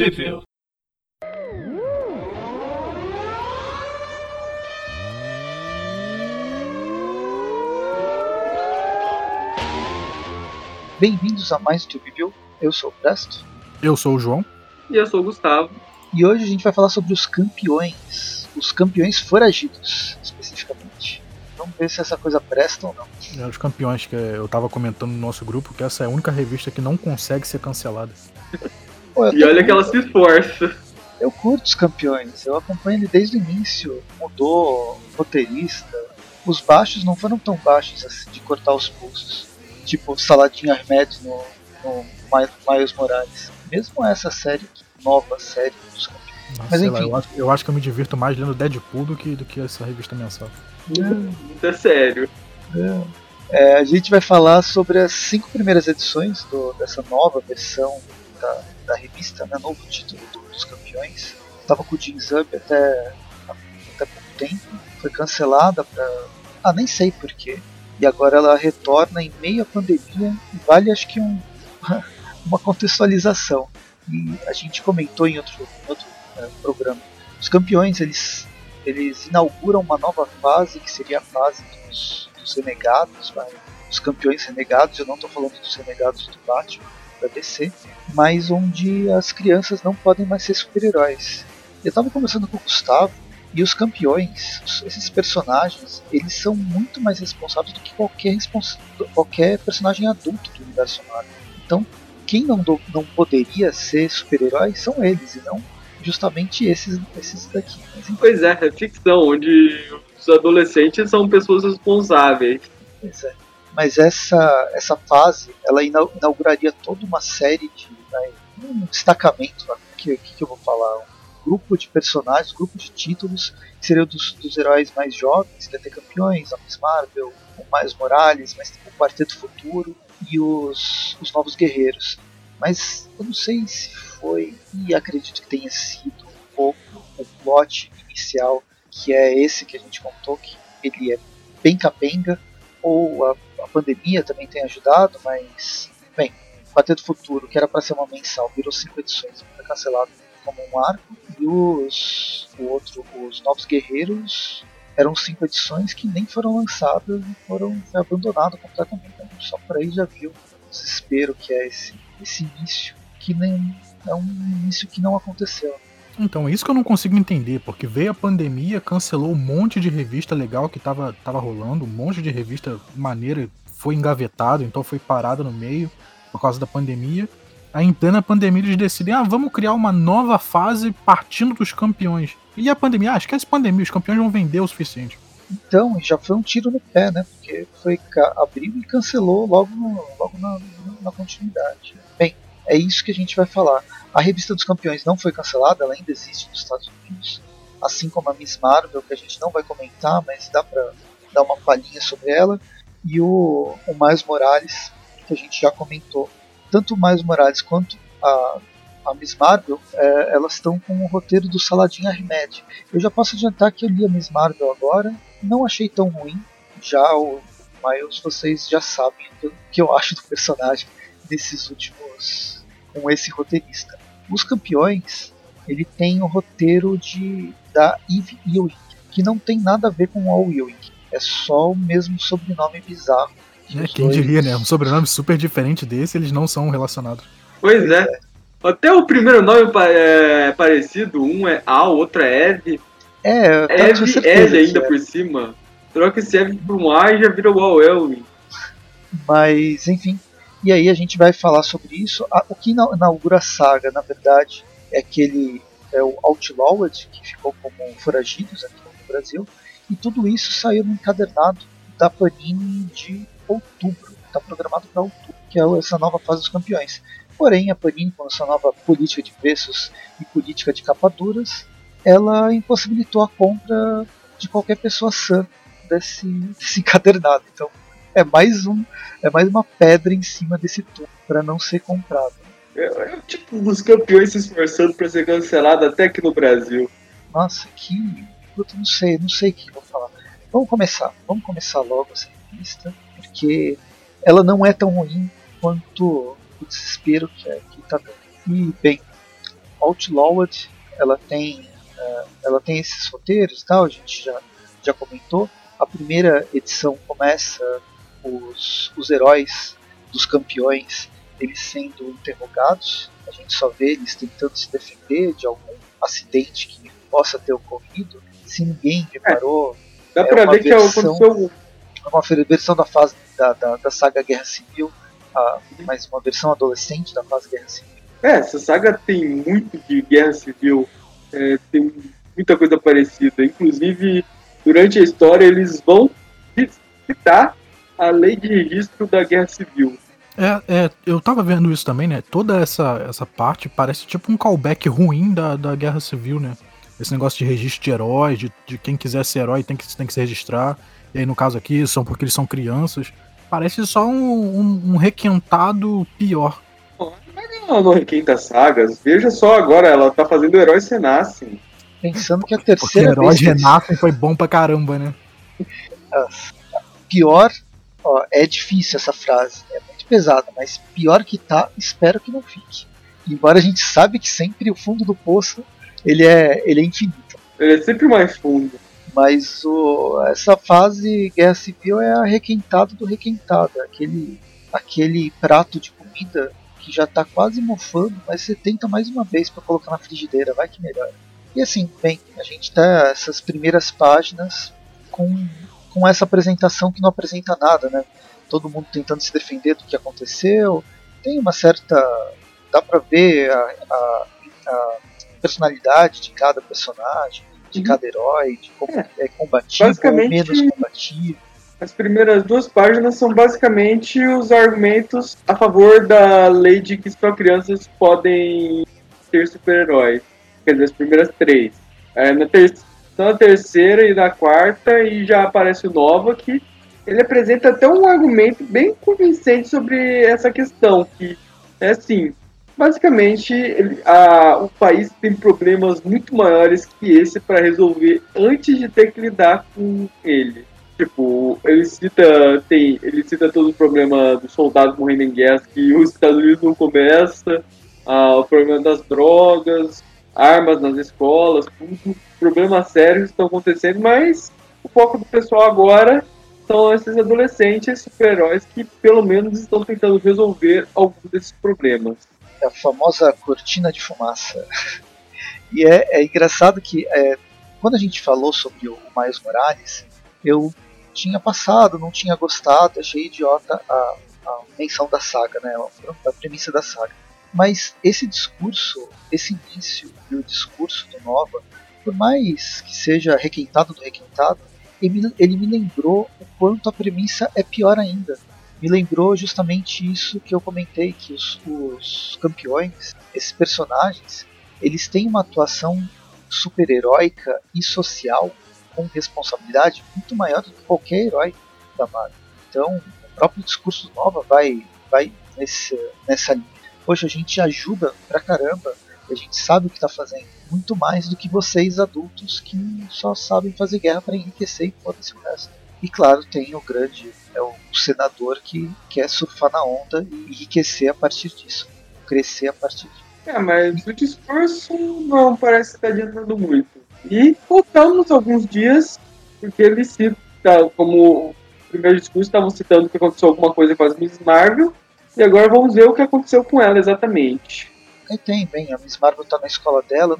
Sheffield. Bem-vindos a mais um Review. Eu sou o Presto. Eu sou o João. E eu sou o Gustavo. E hoje a gente vai falar sobre os campeões. Os campeões foragidos, especificamente. Vamos ver se essa coisa presta ou não. É, os campeões que eu tava comentando no nosso grupo que essa é a única revista que não consegue ser cancelada. Pô, E olha que ela se esforça. Eu curto os campeões, eu acompanho ele desde o início. Mudou roteirista. Os baixos não foram tão baixos assim de cortar os pulsos. Tipo Saladinho Ahmed no, no Mi- Miles Morales. Mesmo essa série, nova série dos campeões. Nossa, Mas sei lá, enfim. eu, acho, eu acho que eu me divirto mais lendo Deadpool do que, do que essa revista mensal. Muito é sério. É, a gente vai falar sobre as cinco primeiras edições do- dessa nova versão da, da revista, né, novo título do- dos campeões. Tava com o Jeans Up até, até pouco tempo, foi cancelada pra. Ah, nem sei porquê. E agora ela retorna em meio à pandemia e vale acho que um, uma contextualização. E a gente comentou em outro, em outro é, programa. Os campeões eles, eles inauguram uma nova fase que seria a fase dos, dos renegados, vai. os campeões renegados. Eu não estou falando dos renegados do Batman, da DC, mas onde as crianças não podem mais ser super-heróis. Eu estava conversando com o Gustavo e os campeões, esses personagens, eles são muito mais responsáveis do que qualquer, respons- qualquer personagem adulto do universo Marvel. Então, quem não, do- não poderia ser super-herói são eles, e não justamente esses, esses daqui. Pois é, é ficção, onde os adolescentes são pessoas responsáveis. Pois é. Mas essa, essa fase, ela ina- inauguraria toda uma série de. vai, um destacamento, o que, que, que eu vou falar? Um grupo de personagens, grupo de títulos, que seriam dos, dos heróis mais jovens, que ter campeões, a Miss Marvel, o Miles Morales, mas o Quarteto Futuro e os, os Novos Guerreiros. Mas eu não sei se foi, e acredito que tenha sido um pouco o plot inicial, que é esse que a gente contou, que ele é bem capenga, ou a, a pandemia também tem ajudado, mas, bem, Quarteto Futuro, que era para ser uma mensal, virou cinco edições, foi cancelado como um arco, e os, o outro, os Novos Guerreiros, eram cinco edições que nem foram lançadas e foram foi abandonado completamente. Só por aí já viu o desespero que é esse, esse início, que nem é um início que não aconteceu. Então, é isso que eu não consigo entender, porque veio a pandemia, cancelou um monte de revista legal que tava, tava rolando, um monte de revista maneira foi engavetado, então foi parada no meio por causa da pandemia. Aí em plena pandemia eles decidem, ah, vamos criar uma nova fase partindo dos campeões. E a pandemia, ah, esquece pandemia, os campeões vão vender o suficiente. Então, já foi um tiro no pé, né? Porque foi abriu e cancelou logo, no- logo na, na continuidade. Bem, é isso que a gente vai falar. A revista dos campeões não foi cancelada, ela ainda existe nos Estados Unidos, assim como a Miss Marvel, que a gente não vai comentar, mas dá pra dar uma palhinha sobre ela, e o, o Miles Morales, que a gente já comentou. Tanto o Miles Morales quanto a, a Miss Marvel, é, elas estão com o roteiro do Saladin Ahmed. Eu já posso adiantar que eu li a Miss Marvel agora, não achei tão ruim. Já o Miles, vocês já sabem o que eu acho do personagem nesses últimos. Com esse roteirista. Os campeões, ele tem o roteiro de da Eve Ewing, que não tem nada a ver com o Ewing. É só o mesmo sobrenome bizarro. que É, quem dois- diria, né? Um sobrenome super diferente desse, eles não são relacionados. Pois é. Até o primeiro nome é parecido, um é Al, outro é Eve. É, com Eve, certeza que ainda é. por cima. Troca esse Eve por um A e já vira o Al Elwin. Mas, enfim. E aí a gente vai falar sobre isso. O que ina- inaugura a saga, na verdade, é aquele. É o Outlawed, que ficou como Foragidos aqui no Brasil. E tudo isso saiu no encadernado da Panini de outubro. Está programado para outubro, que é essa nova fase dos campeões. Porém, a Panini, com essa nova política de preços e política de capa duras, ela impossibilitou a compra de qualquer pessoa sã desse, desse encadernado. Então, é mais um é mais uma pedra em cima desse tubo para não ser comprado. É, é tipo os campeões se esforçando pra ser cancelado até aqui no Brasil. Nossa, que puta, não sei, não sei o que eu vou falar. Vamos começar, vamos começar logo essa revista, porque ela não é tão ruim quanto o desespero que, é, que tá dando. E bem, Outlawed, ela tem, uh, ela tem esses roteiros e tal, a gente já, já comentou. A primeira edição começa os, os heróis dos campeões eles sendo interrogados, a gente só vê eles tentando se defender de algum acidente que possa ter ocorrido. Se ninguém reparou, é, dá é pra ver versão, que aconteceu uma versão da fase da, da, da saga Guerra Civil, a, mais uma versão adolescente da fase Guerra Civil. É, essa saga tem muito de Guerra Civil, é, tem muita coisa parecida. Inclusive, durante a história, eles vão citar a lei de registro da Guerra Civil. É, é, eu tava vendo isso também, né? Toda essa, essa parte parece tipo um callback ruim da, da Guerra Civil, né? Esse negócio de registro de heróis, de, de quem quiser ser herói tem que, tem que se registrar. E aí, no caso aqui, são porque eles são crianças. Parece só um, um, um requentado pior. Não, não requenta sagas. Veja só agora, ela tá fazendo heróis renascem. Pensando que a terceira porque heróis renascem foi bom pra caramba, né? Pior, ó, é difícil essa frase. É pesada, mas pior que tá, espero que não fique. Embora a gente sabe que sempre o fundo do poço ele é, ele é infinito. Ele é sempre mais fundo. Mas o, essa fase Guerra Civil é a requentada do requentado, é aquele, aquele prato de comida que já tá quase mofando, mas você tenta mais uma vez para colocar na frigideira, vai que melhora. E assim, bem, a gente tá essas primeiras páginas com, com essa apresentação que não apresenta nada, né? todo mundo tentando se defender do que aconteceu. Tem uma certa. dá pra ver a, a, a personalidade de cada personagem, de uhum. cada herói, de como é, é combativo ou menos combativo. As primeiras duas páginas são basicamente os argumentos a favor da lei de que só crianças podem ser super-heróis. Quer dizer, as primeiras três. É, na, ter na terceira e na quarta, e já aparece o Nova, que ele apresenta até um argumento bem convincente sobre essa questão, que é assim, basicamente ele, a, o país tem problemas muito maiores que esse para resolver antes de ter que lidar com ele. Tipo, ele cita, tem, ele cita todo o problema dos soldados morrendo em guerra que os Estados Unidos não começa, ah, o problema das drogas, armas nas escolas, tudo, problemas sérios estão acontecendo, mas o foco do pessoal agora são esses adolescentes super-heróis que pelo menos estão tentando resolver alguns desses problemas. É a famosa cortina de fumaça. E é, é engraçado que é, quando a gente falou sobre o Miles Morales, eu tinha passado, não tinha gostado, achei idiota a, a menção da saga, né, a premissa da saga. Mas esse discurso, esse início e o discurso do Nova, por mais que seja requentado do requentado, ele me lembrou o quanto a premissa é pior ainda. Me lembrou justamente isso que eu comentei, que os, os campeões, esses personagens, eles têm uma atuação super-heróica e social com responsabilidade muito maior do que qualquer herói da Marvel. Então, o próprio discurso Nova vai, vai nesse, nessa linha. Poxa, a gente ajuda pra caramba a gente sabe o que está fazendo. Muito mais do que vocês adultos que só sabem fazer guerra para enriquecer e foda-se o resto. E claro, tem o grande, é o senador que quer surfar na onda e enriquecer a partir disso, crescer a partir disso. É, mas o discurso não parece estar adiantando muito. E voltamos alguns dias, porque ele cita, como o primeiro discurso, estavam citando que aconteceu alguma coisa com as Miss Marvel, e agora vamos ver o que aconteceu com ela exatamente. Aí tem, bem, a Miss Marvel tá na escola dela,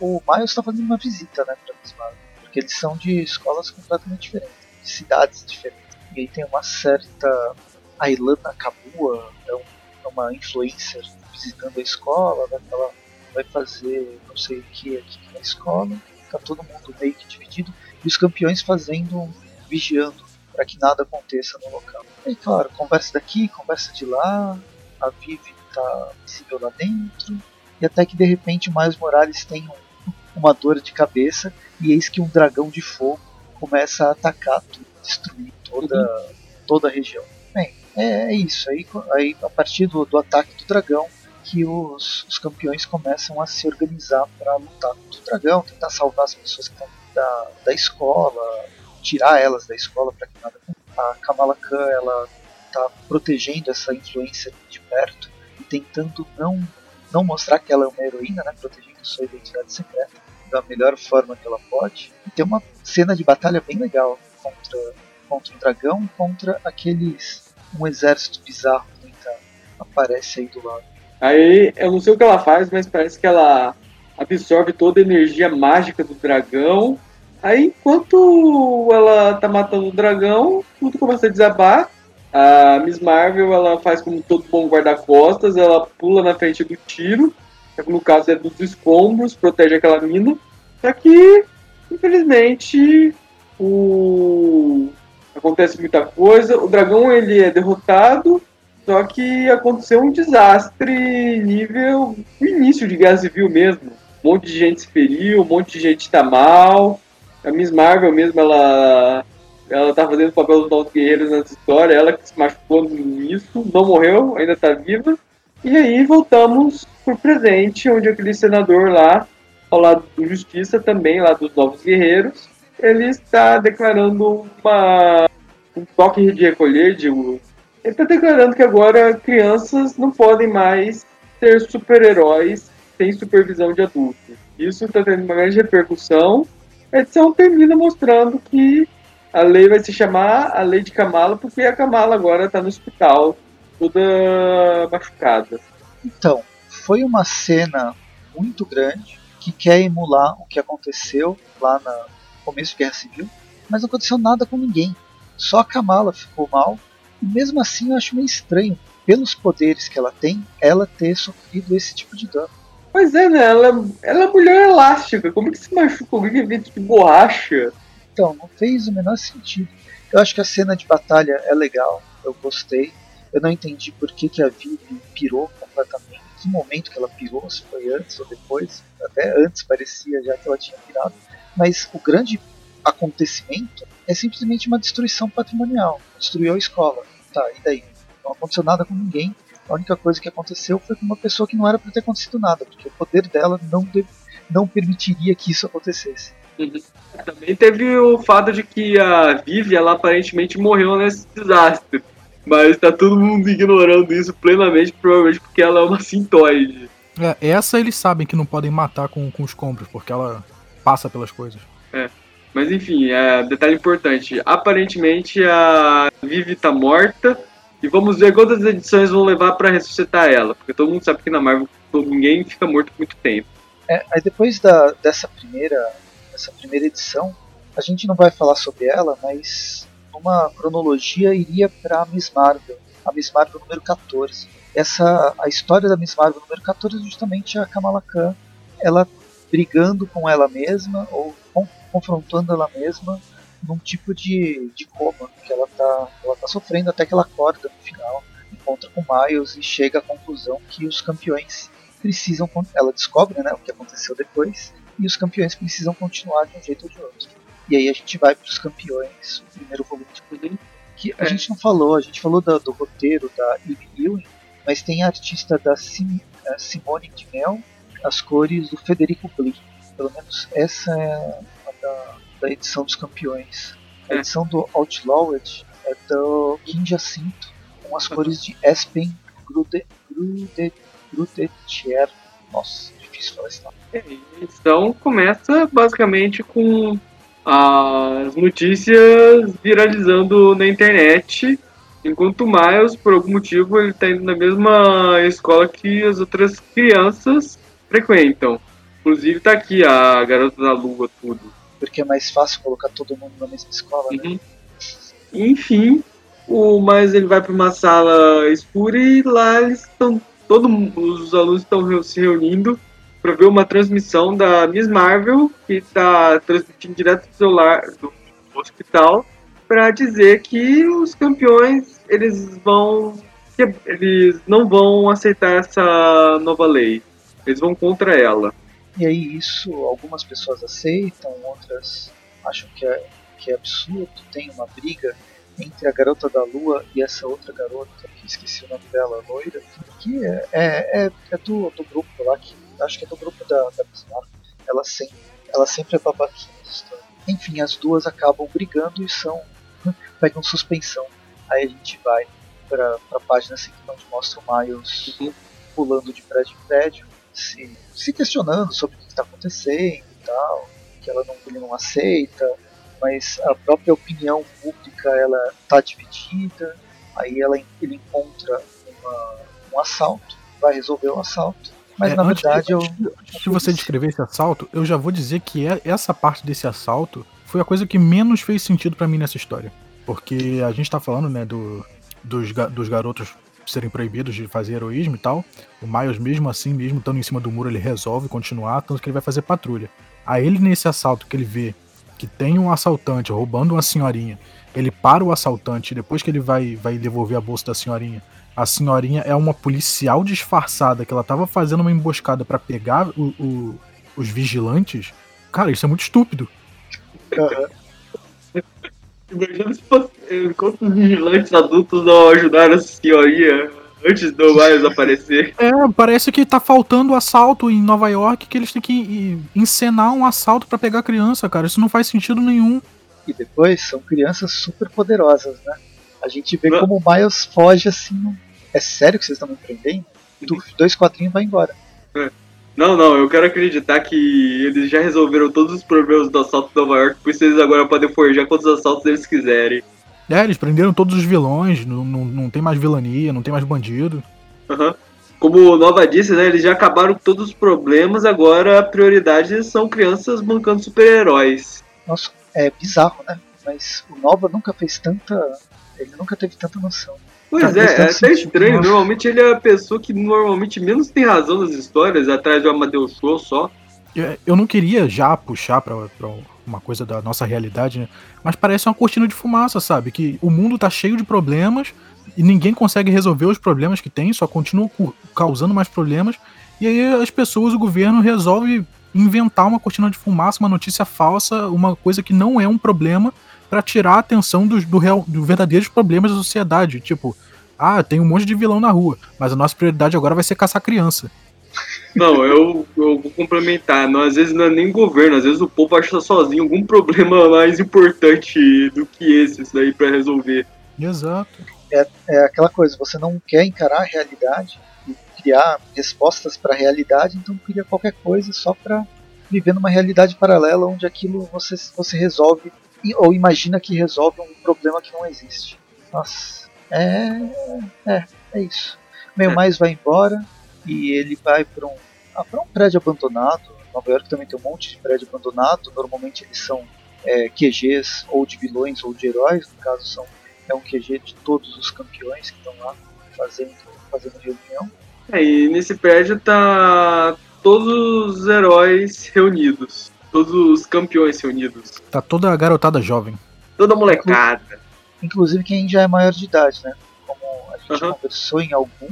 o Miles tá fazendo uma visita, né, pra Miss Marvel. Porque eles são de escolas completamente diferentes, de cidades diferentes. E aí tem uma certa. A Ilana Kabua é, é uma influencer visitando a escola, né, ela vai fazer não sei o que aqui na escola. Tá todo mundo meio que dividido. E os campeões fazendo, vigiando, para que nada aconteça no local. E claro, conversa daqui, conversa de lá, a Vivi tá visível lá dentro, e até que de repente o Miles Morales tem um, uma dor de cabeça, e eis que um dragão de fogo começa a atacar tudo, destruir toda, toda a região. Bem, é, é isso. Aí, aí a partir do, do ataque do dragão, que os, os campeões começam a se organizar para lutar contra o dragão, tentar salvar as pessoas que estão da, da escola, tirar elas da escola para que nada a Kamala Khan ela está protegendo essa influência de perto tentando não não mostrar que ela é uma heroína, né, protegendo sua identidade secreta da melhor forma que ela pode. E tem uma cena de batalha bem legal contra, contra um dragão e contra aqueles. um exército bizarro que tá, aparece aí do lado. Aí eu não sei o que ela faz, mas parece que ela absorve toda a energia mágica do dragão. Aí enquanto ela tá matando o dragão, tudo começa a desabar. A Miss Marvel ela faz como todo bom guarda-costas, ela pula na frente do tiro, no caso é dos escombros, protege aquela mina. Só que, infelizmente, o... acontece muita coisa. O dragão ele é derrotado, só que aconteceu um desastre nível início de Guerra Civil mesmo. Um monte de gente se feriu, um monte de gente tá mal. A Miss Marvel mesmo, ela ela tá fazendo o papel dos novos guerreiros nessa história, ela que se machucou nisso, não morreu, ainda tá viva. E aí voltamos pro presente, onde aquele senador lá, ao lado do Justiça, também lá dos novos guerreiros, ele está declarando uma, um toque de recolher, digo, ele está declarando que agora crianças não podem mais ser super-heróis sem supervisão de adultos. Isso está tendo uma grande repercussão. A edição termina mostrando que a lei vai se chamar a Lei de Kamala, porque a Kamala agora está no hospital, toda machucada. Então, foi uma cena muito grande que quer emular o que aconteceu lá no começo da Guerra Civil, mas não aconteceu nada com ninguém. Só a Kamala ficou mal, e mesmo assim eu acho meio estranho, pelos poderes que ela tem, ela ter sofrido esse tipo de dano. Pois é, né? Ela, ela é mulher elástica, como que se machuca alguém é de borracha? Então, não fez o menor sentido. Eu acho que a cena de batalha é legal, eu gostei. Eu não entendi por que, que a Vivi pirou completamente. Que momento que ela pirou, se foi antes ou depois. Até antes parecia já que ela tinha pirado. Mas o grande acontecimento é simplesmente uma destruição patrimonial. Destruiu a escola. Tá, e daí? Não aconteceu nada com ninguém. A única coisa que aconteceu foi com uma pessoa que não era para ter acontecido nada, porque o poder dela não, deve, não permitiria que isso acontecesse. Uhum. Também teve o fato de que a Vivi, ela aparentemente morreu nesse desastre. Mas tá todo mundo ignorando isso plenamente, provavelmente porque ela é uma sintoide. É, essa eles sabem que não podem matar com, com os compros, porque ela passa pelas coisas. É. Mas enfim, é, detalhe importante. Aparentemente a Vivi tá morta. E vamos ver quantas edições vão levar para ressuscitar ela. Porque todo mundo sabe que na Marvel ninguém fica morto muito tempo. É, aí depois da, dessa primeira essa primeira edição, a gente não vai falar sobre ela, mas numa cronologia iria para Miss Marvel, a Miss Marvel número 14. Essa, a história da Miss Marvel número 14 é justamente a Kamala Khan, ela brigando com ela mesma ou confrontando ela mesma num tipo de, de coma que ela está ela tá sofrendo até que ela acorda no final, encontra com Miles e chega à conclusão que os campeões precisam, ela descobre né, o que aconteceu depois e os campeões precisam continuar de um jeito ou de outro. E aí a gente vai para os campeões, o primeiro volume de que a é. gente não falou, a gente falou do, do roteiro da Eve Ewing, mas tem a artista da Sim, Simone de Mel, as cores do Federico Bli. Pelo menos essa é a da, edição dos campeões. A é. edição do Outlawed é do Kim Jacinto, com as cores de Espen Grude, Grude, Grudetier. Nossa, difícil falar esse nome. Então começa basicamente com as notícias viralizando na internet, enquanto o Miles, por algum motivo, ele está indo na mesma escola que as outras crianças frequentam. Inclusive tá aqui a garota da lua, tudo. Porque é mais fácil colocar todo mundo na mesma escola, né? Uhum. Enfim, o Miles ele vai para uma sala escura e lá eles estão todos os alunos estão se reunindo para ver uma transmissão da Miss Marvel, que está transmitindo direto do celular do hospital, para dizer que os campeões eles vão eles não vão aceitar essa nova lei. Eles vão contra ela. E aí isso algumas pessoas aceitam, outras acham que é, que é absurdo. Tem uma briga entre a garota da lua e essa outra garota, que esqueci o nome dela, loira, que é, é, é, é do, do grupo lá que acho que é do grupo da, da Bismarck, ela sempre, ela sempre é babaquinha Enfim, as duas acabam brigando e são. pegam suspensão. Aí a gente vai pra, pra página seguinte onde mostra o Miles pulando de prédio em prédio. Se, se questionando sobre o que está acontecendo e tal, que ela não, ele não aceita, mas a própria opinião pública ela está dividida. Aí ela, ele encontra uma, um assalto, vai resolver o assalto. Mas É, na antes, verdade eu. antes de você descrever esse assalto, eu já vou dizer que é- essa parte desse assalto foi a coisa que menos fez sentido pra mim nessa história. Porque a gente tá falando, né, do, dos, dos garotos serem proibidos de fazer heroísmo e tal. O Miles, mesmo assim, mesmo estando em cima do muro, ele resolve continuar, tanto que ele vai fazer patrulha. Aí ele, nesse assalto que ele vê que tem um assaltante roubando uma senhorinha, ele para o assaltante, depois que ele vai, vai devolver a bolsa da senhorinha, a senhorinha é uma policial disfarçada que ela tava fazendo uma emboscada pra pegar o- o- os vigilantes. Cara, isso é muito estúpido. Aham. Imagina se fosse. eh, Quantos vigilantes adultos não ajudaram essa senhoria antes do Miles aparecer? É, parece que tá faltando assalto em Nova York, que eles têm que e, encenar um assalto pra pegar a criança, cara. Isso não faz sentido nenhum. E depois são crianças super poderosas, né? A gente vê Não. como o Miles foge assim. É sério que vocês estão me prendendo? Do- Dois quadrinhos vai embora. Não, não, eu quero acreditar que eles já resolveram todos os problemas do assalto de Nova York, por isso eles agora podem forjar quantos assaltos eles quiserem. É, eles prenderam todos os vilões, não, não, não tem mais vilania, não tem mais bandido. Aham. Como o Nova disse, né, eles já acabaram com todos os problemas, agora a prioridade são crianças bancando super-heróis. Nossa, é bizarro, né? Mas o Nova nunca fez tanta. Ele nunca teve tanta noção. Pois Cara, é, é até sentido, estranho, nossa. normalmente ele é a pessoa que normalmente menos tem razão nas histórias, atrás do Amadeus Show só. Eu- Eu não queria já puxar pra, pra uma coisa da nossa realidade, né? Mas parece uma cortina de fumaça, sabe? Que o mundo tá cheio de problemas e ninguém consegue resolver os problemas que tem, só continua causando mais problemas. E aí as pessoas, o governo resolve inventar uma cortina de fumaça, uma notícia falsa, uma coisa que não é um problema pra tirar a atenção dos do real, dos verdadeiros problemas da sociedade. Tipo, ah, tem um monte de vilão na rua, mas a nossa prioridade agora vai ser caçar criança. Não, eu, eu vou complementar. Não, às vezes não é nem governo, às vezes o povo acha sozinho algum problema mais importante do que esse isso daí pra resolver. Exato. É aquela coisa, você não quer encarar a realidade e criar respostas para a realidade, então cria qualquer coisa só para viver numa realidade paralela onde aquilo você, você resolve ou imagina que resolve um problema que não existe. Nossa, é. É, é isso. Meio É. mais vai embora e ele vai para um, ah, pra um prédio abandonado. Nova York também tem um monte de prédio abandonado. Normalmente eles são é, QGs ou de vilões ou de heróis. No caso, são, é um QG de todos os campeões que estão lá fazendo, fazendo reunião. É, e nesse prédio tá todos os heróis reunidos. Todos os campeões reunidos. Tá toda a garotada jovem. Toda molecada. Inclusive quem já é maior de idade, né? Como a gente Aham. conversou em algum,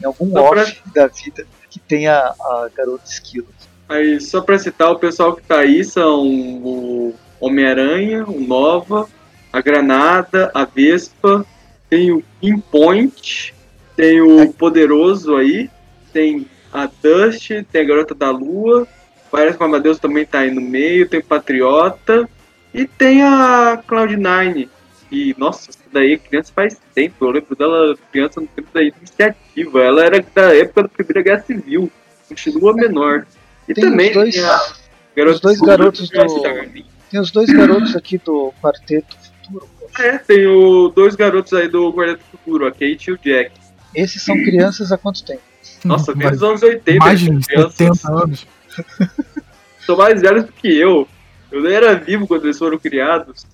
em algum Só pra- off da vida que tem a, a garota esquilo. Aí, só pra citar, o pessoal que tá aí são o Homem-Aranha, o Nova, a Granada, a Vespa, tem o Pinpoint, tem o Poderoso aí, tem a Dust, tem a Garota da Lua, parece que o Amadeus também tá aí no meio, tem o Patriota e tem a Cloud9. E, nossa, essa daí criança faz tempo, eu lembro dela criança no tempo da iniciativa, ela era da época da Primeira Guerra Civil, continua menor. E Tem também os dois- tem a garota os dois garotos do-. Tem os dois garotos aqui do Quarteto Futuro. pô. É, tem o, dois garotos aí do Quarteto Futuro, a Kate e o Jack. Esses são crianças há quanto tempo? Nossa, desde os anos 80. mais de essas crianças 70 anos. São mais velhos do que eu. Eu nem era vivo quando eles foram criados.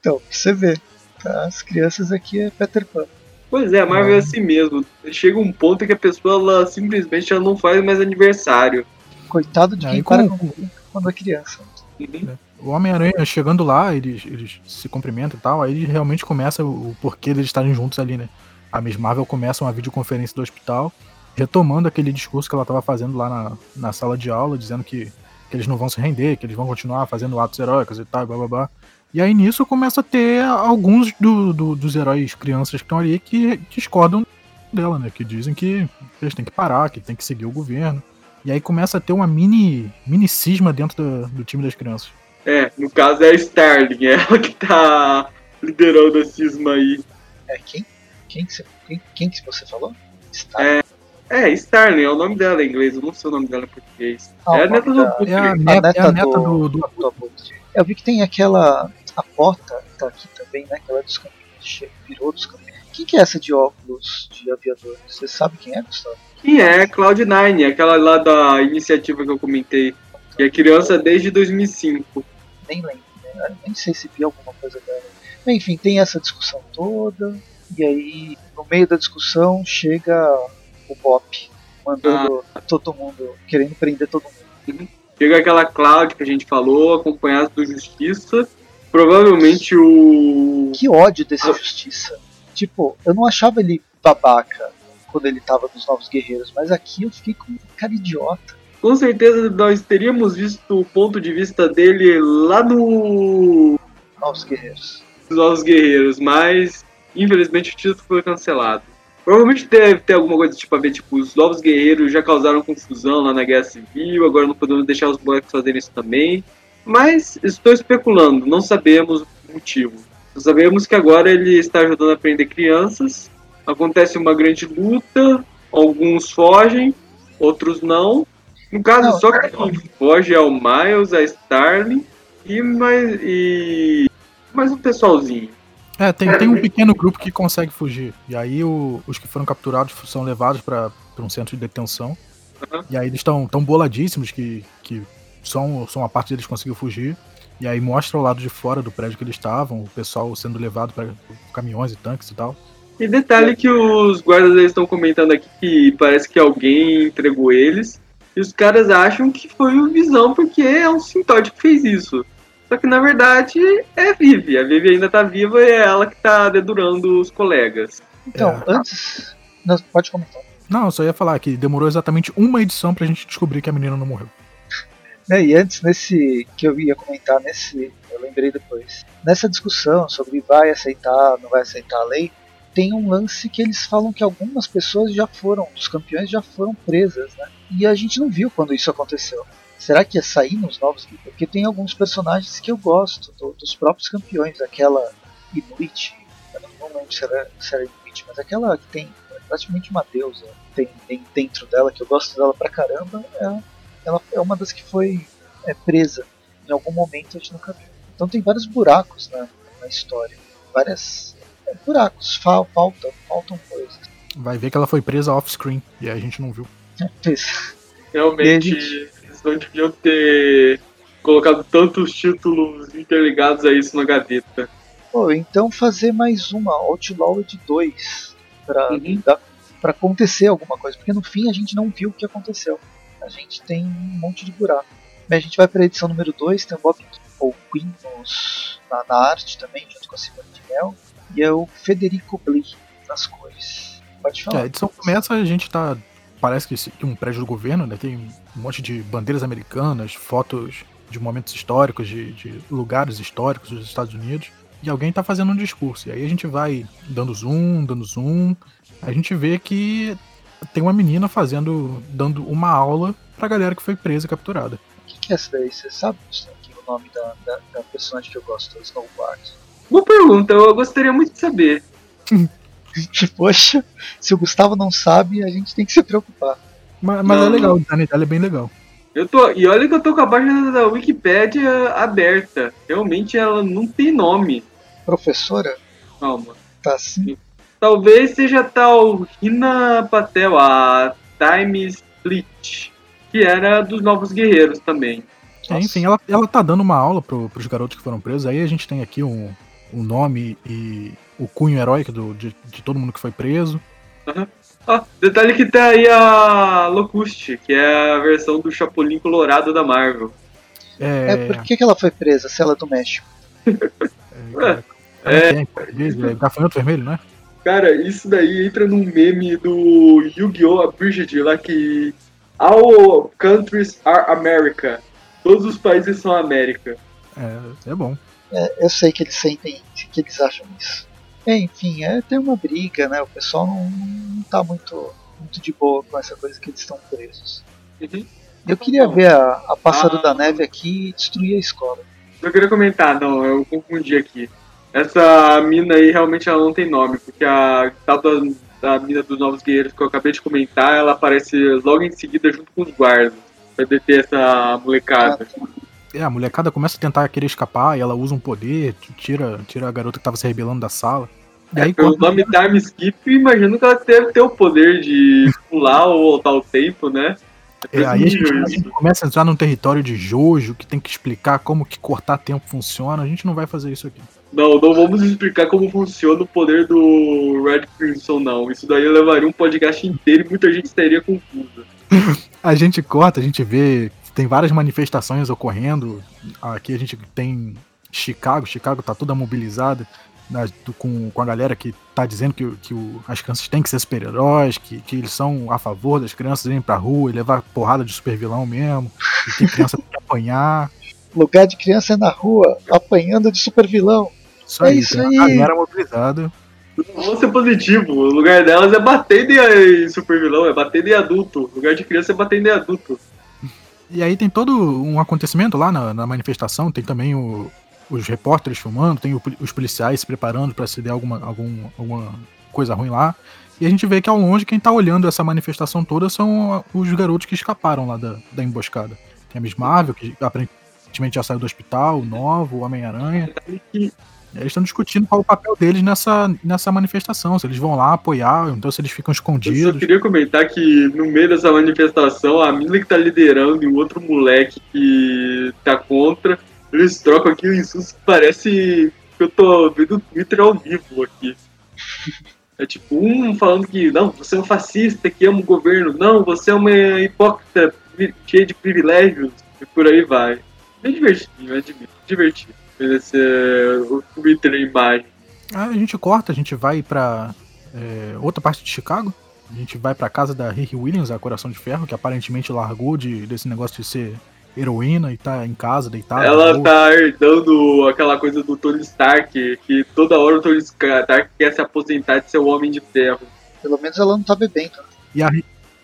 Então, pra você vê. tá? As crianças aqui é Peter Pan. Pois é, a Marvel é É. assim mesmo. Chega um ponto que a pessoa ela, simplesmente ela não faz mais aniversário. Coitado de Aí quem para com quando é criança. Uhum. O Homem-Aranha chegando lá, eles, eles se cumprimentam e tal, aí realmente começa o, o porquê deles estarem juntos ali, né? A Miss Marvel começa uma videoconferência do hospital, retomando aquele discurso que ela estava fazendo lá na, na sala de aula, dizendo que, que eles não vão se render, que eles vão continuar fazendo atos heróicos e tal, e blá blá blá. E aí nisso começa a ter alguns do- do- dos heróis crianças que estão ali que discordam dela, né? Que dizem que eles têm que parar, que tem que seguir o governo. E aí começa a ter uma mini, mini cisma dentro do, do time das crianças. É, no caso é a Starling, é ela que tá liderando a cisma aí. É quem? Quem que você, quem, quem que você falou? Está. É. É, Starling é o nome dela em inglês, eu não sei o nome dela em português. Ah, é a neta do. É a A neta, é a neta do- do, do, do. Eu vi que tem aquela. A Pota tá aqui também, né? Que ela é dos campeões. che- Virou dos campeões. Quem que é essa de óculos de aviador? Você sabe quem é, Gustavo? Que é Cloud9, aquela lá da iniciativa que eu comentei. Que é criança desde 2005. Nem lembro, né? Nem sei se vi alguma coisa dela. Enfim, tem essa discussão toda. E aí, no meio da discussão, chega o Bop, mandando todo mundo, querendo prender todo mundo. Chega aquela Cloud que a gente falou, acompanhado do Justiça. Provavelmente o. Que ódio desse Justiça. Tipo, eu não achava ele babaca quando ele tava nos Novos Guerreiros, mas aqui eu fiquei com um cara idiota. Com certeza nós teríamos visto o ponto de vista dele lá no. Novos Guerreiros. Novos Guerreiros, mas infelizmente o título foi cancelado. Provavelmente deve ter alguma coisa tipo a ver, tipo, os Novos Guerreiros já causaram confusão lá na Guerra Civil, agora não podemos deixar os moleques fazerem isso também. Mas estou especulando, não sabemos o motivo. Só sabemos que agora ele está ajudando a prender crianças, acontece uma grande luta, alguns fogem, outros não. No caso, Não, só quem foge é o Miles, a Starling e mais, e mais um pessoalzinho. É, tem, tem um pequeno grupo que consegue fugir. E aí o- os que foram capturados são levados para um centro de detenção. Uhum. E aí eles estão tão boladíssimos que, que só, só uma parte deles conseguiu fugir. E aí mostra o lado de fora do prédio que eles estavam, o pessoal sendo levado para caminhões e tanques e tal. E detalhe que os guardas eles estão comentando aqui que parece que alguém entregou eles. E os caras acham que foi o Visão porque é um sintóide que fez isso. Só que na verdade é a Vivi. A Vivi ainda tá viva e é ela que tá dedurando os colegas. Então, É. antes. Não, pode comentar. Não, eu só ia falar que demorou exatamente uma edição pra gente descobrir que a menina não morreu. Né, e antes, nesse. que eu ia comentar nesse. Eu lembrei depois. Nessa discussão sobre vai aceitar, não vai aceitar a lei, tem um lance que eles falam que algumas pessoas já foram, os campeões já foram presas, né? E a gente não viu quando isso aconteceu. Será que ia sair nos novos? Porque tem alguns personagens que eu gosto, do- dos próprios campeões, aquela Inuit, eu não, não lembro se era, se era Inuit, mas aquela que tem praticamente uma deusa, tem, tem dentro dela, que eu gosto dela pra caramba, é, ela é uma das que foi é, presa em algum momento a gente nunca viu. Então tem vários buracos na, na história, várias é, buracos, fal, faltam, faltam coisas. Vai ver que ela foi presa off-screen. E aí a gente não viu. Realmente, gente- não deviam ter colocado tantos títulos interligados a isso na gaveta. Pô, então fazer mais uma Outlawed 2 pra, Uhum. dar- pra acontecer alguma coisa, porque no fim a gente não viu o que aconteceu. A gente tem um monte de buraco. Mas a gente vai pra edição número 2, tem o Bob ou Queen nos- na, na arte também, junto com a Simone de Mel, e é o Federico Bli nas cores. Pode É, falar. a edição começa, a gente tá. Parece que, um prédio do governo, né? Tem um monte de bandeiras americanas, fotos de momentos históricos, de, de lugares históricos dos Estados Unidos. E alguém tá fazendo um discurso. E aí a gente vai dando zoom, dando zoom. A gente vê que tem uma menina fazendo. dando uma aula pra galera que foi presa e capturada. O que, que é essa daí? Você sabe que é o nome da, da, da personagem que eu gosto, a Snowboard? Boa pergunta, eu gostaria muito de saber. Poxa, se o Gustavo não sabe, a gente tem que se preocupar. Mas, mas Não, é legal, o design dela é bem legal. Eu tô, e olha que eu tô com a página da Wikipédia aberta. Realmente ela não tem nome. Professora, Calma. tá assim. Talvez seja tal Rina Patel, a Time Split, que era dos Novos Guerreiros também. É, enfim, ela, ela tá dando uma aula pro, pros garotos que foram presos. Aí a gente tem aqui um, um nome e o cunho heróico do, de, de todo mundo que foi preso. Ó, detalhe que tá aí a Locuste, que é a versão do Chapolin Colorado da Marvel. É, É, por que, que ela foi presa se ela é do México? é, é, é, é gafanhoto vermelho, né? Cara, isso daí entra num meme do Yu-Gi-Oh! Abridged lá que All countries are America. Todos os países são América. É, é bom. É, eu sei que eles sentem, que eles acham isso. É, enfim, é, tem uma briga, né? O pessoal não, não tá muito, muito de boa com essa coisa que eles estão presos. Uhum. Eu queria ver a, a Pássaro Ah. da Neve aqui destruir a escola. Eu queria comentar, não, eu confundi aqui. Essa mina aí realmente ela não tem nome, porque a estátua a mina dos Novos Guerreiros que eu acabei de comentar, ela aparece logo em seguida junto com os guardas. Pra deter essa molecada. É, a molecada começa a tentar querer escapar e ela usa um poder, tira, tira a garota que tava se rebelando da sala. E aí, É, Pelo nome Time Skip, imagino que ela deve ter o poder de pular ou voltar o tempo, né? É, aí a gente, a gente começa a entrar num território de Jojo, que tem que explicar como que cortar tempo funciona. A gente não vai fazer isso aqui. Não, não vamos explicar como funciona o poder do Red Crimson, não. Isso daí levaria um podcast inteiro e muita gente estaria confusa. A gente corta, a gente vê, tem várias manifestações ocorrendo. Aqui a gente tem Chicago, Chicago tá toda mobilizada né, com, com a galera que tá dizendo que, que o- as crianças têm que ser super-heróis, que, que eles são a favor das crianças irem pra rua e levar porrada de super-vilão mesmo, e que criança tem que apanhar. Lugar de criança é na rua, apanhando de super vilão. Isso É aí, isso aí. uma galera mobilizada. Vamos ser positivo. O lugar delas é batendo em super vilão, é batendo em adulto. O lugar de criança é batendo em adulto. E aí tem todo um acontecimento lá na, na manifestação, tem também o- os repórteres filmando, tem o os policiais se preparando para se der alguma, algum, alguma coisa ruim lá. E a gente vê que ao longe quem tá olhando essa manifestação toda são os garotos que escaparam lá da, da emboscada. Tem a Miss Marvel, que aparentemente já saiu do hospital, o Novo, o Homem-Aranha. Eles estão discutindo qual é o papel deles nessa, nessa manifestação, se eles vão lá apoiar, ou então se eles ficam Eu só escondidos. queria comentar que no meio dessa manifestação, a mina que tá liderando e o outro moleque que tá contra, eles trocam aqui um insulto que parece que eu tô vendo o Twitter ao vivo aqui. É tipo, um falando que, não, você é um fascista que ama o governo, não, você é uma hipócrita cheia de privilégios, e por aí vai. Bem divertidinho, é admito, divertido. Esse é o Twitter a imagem. Aí a gente corta, a gente vai pra é, outra parte de Chicago. A gente vai pra casa da Riri Williams, a Coração de Ferro, que aparentemente largou de, desse negócio de ser heroína e tá em casa, deitada. Ela boa. tá herdando aquela coisa do Tony Stark, que toda hora o Tony Stark quer se aposentar de ser o Homem de Ferro. Pelo menos ela não tá bebendo. né? E a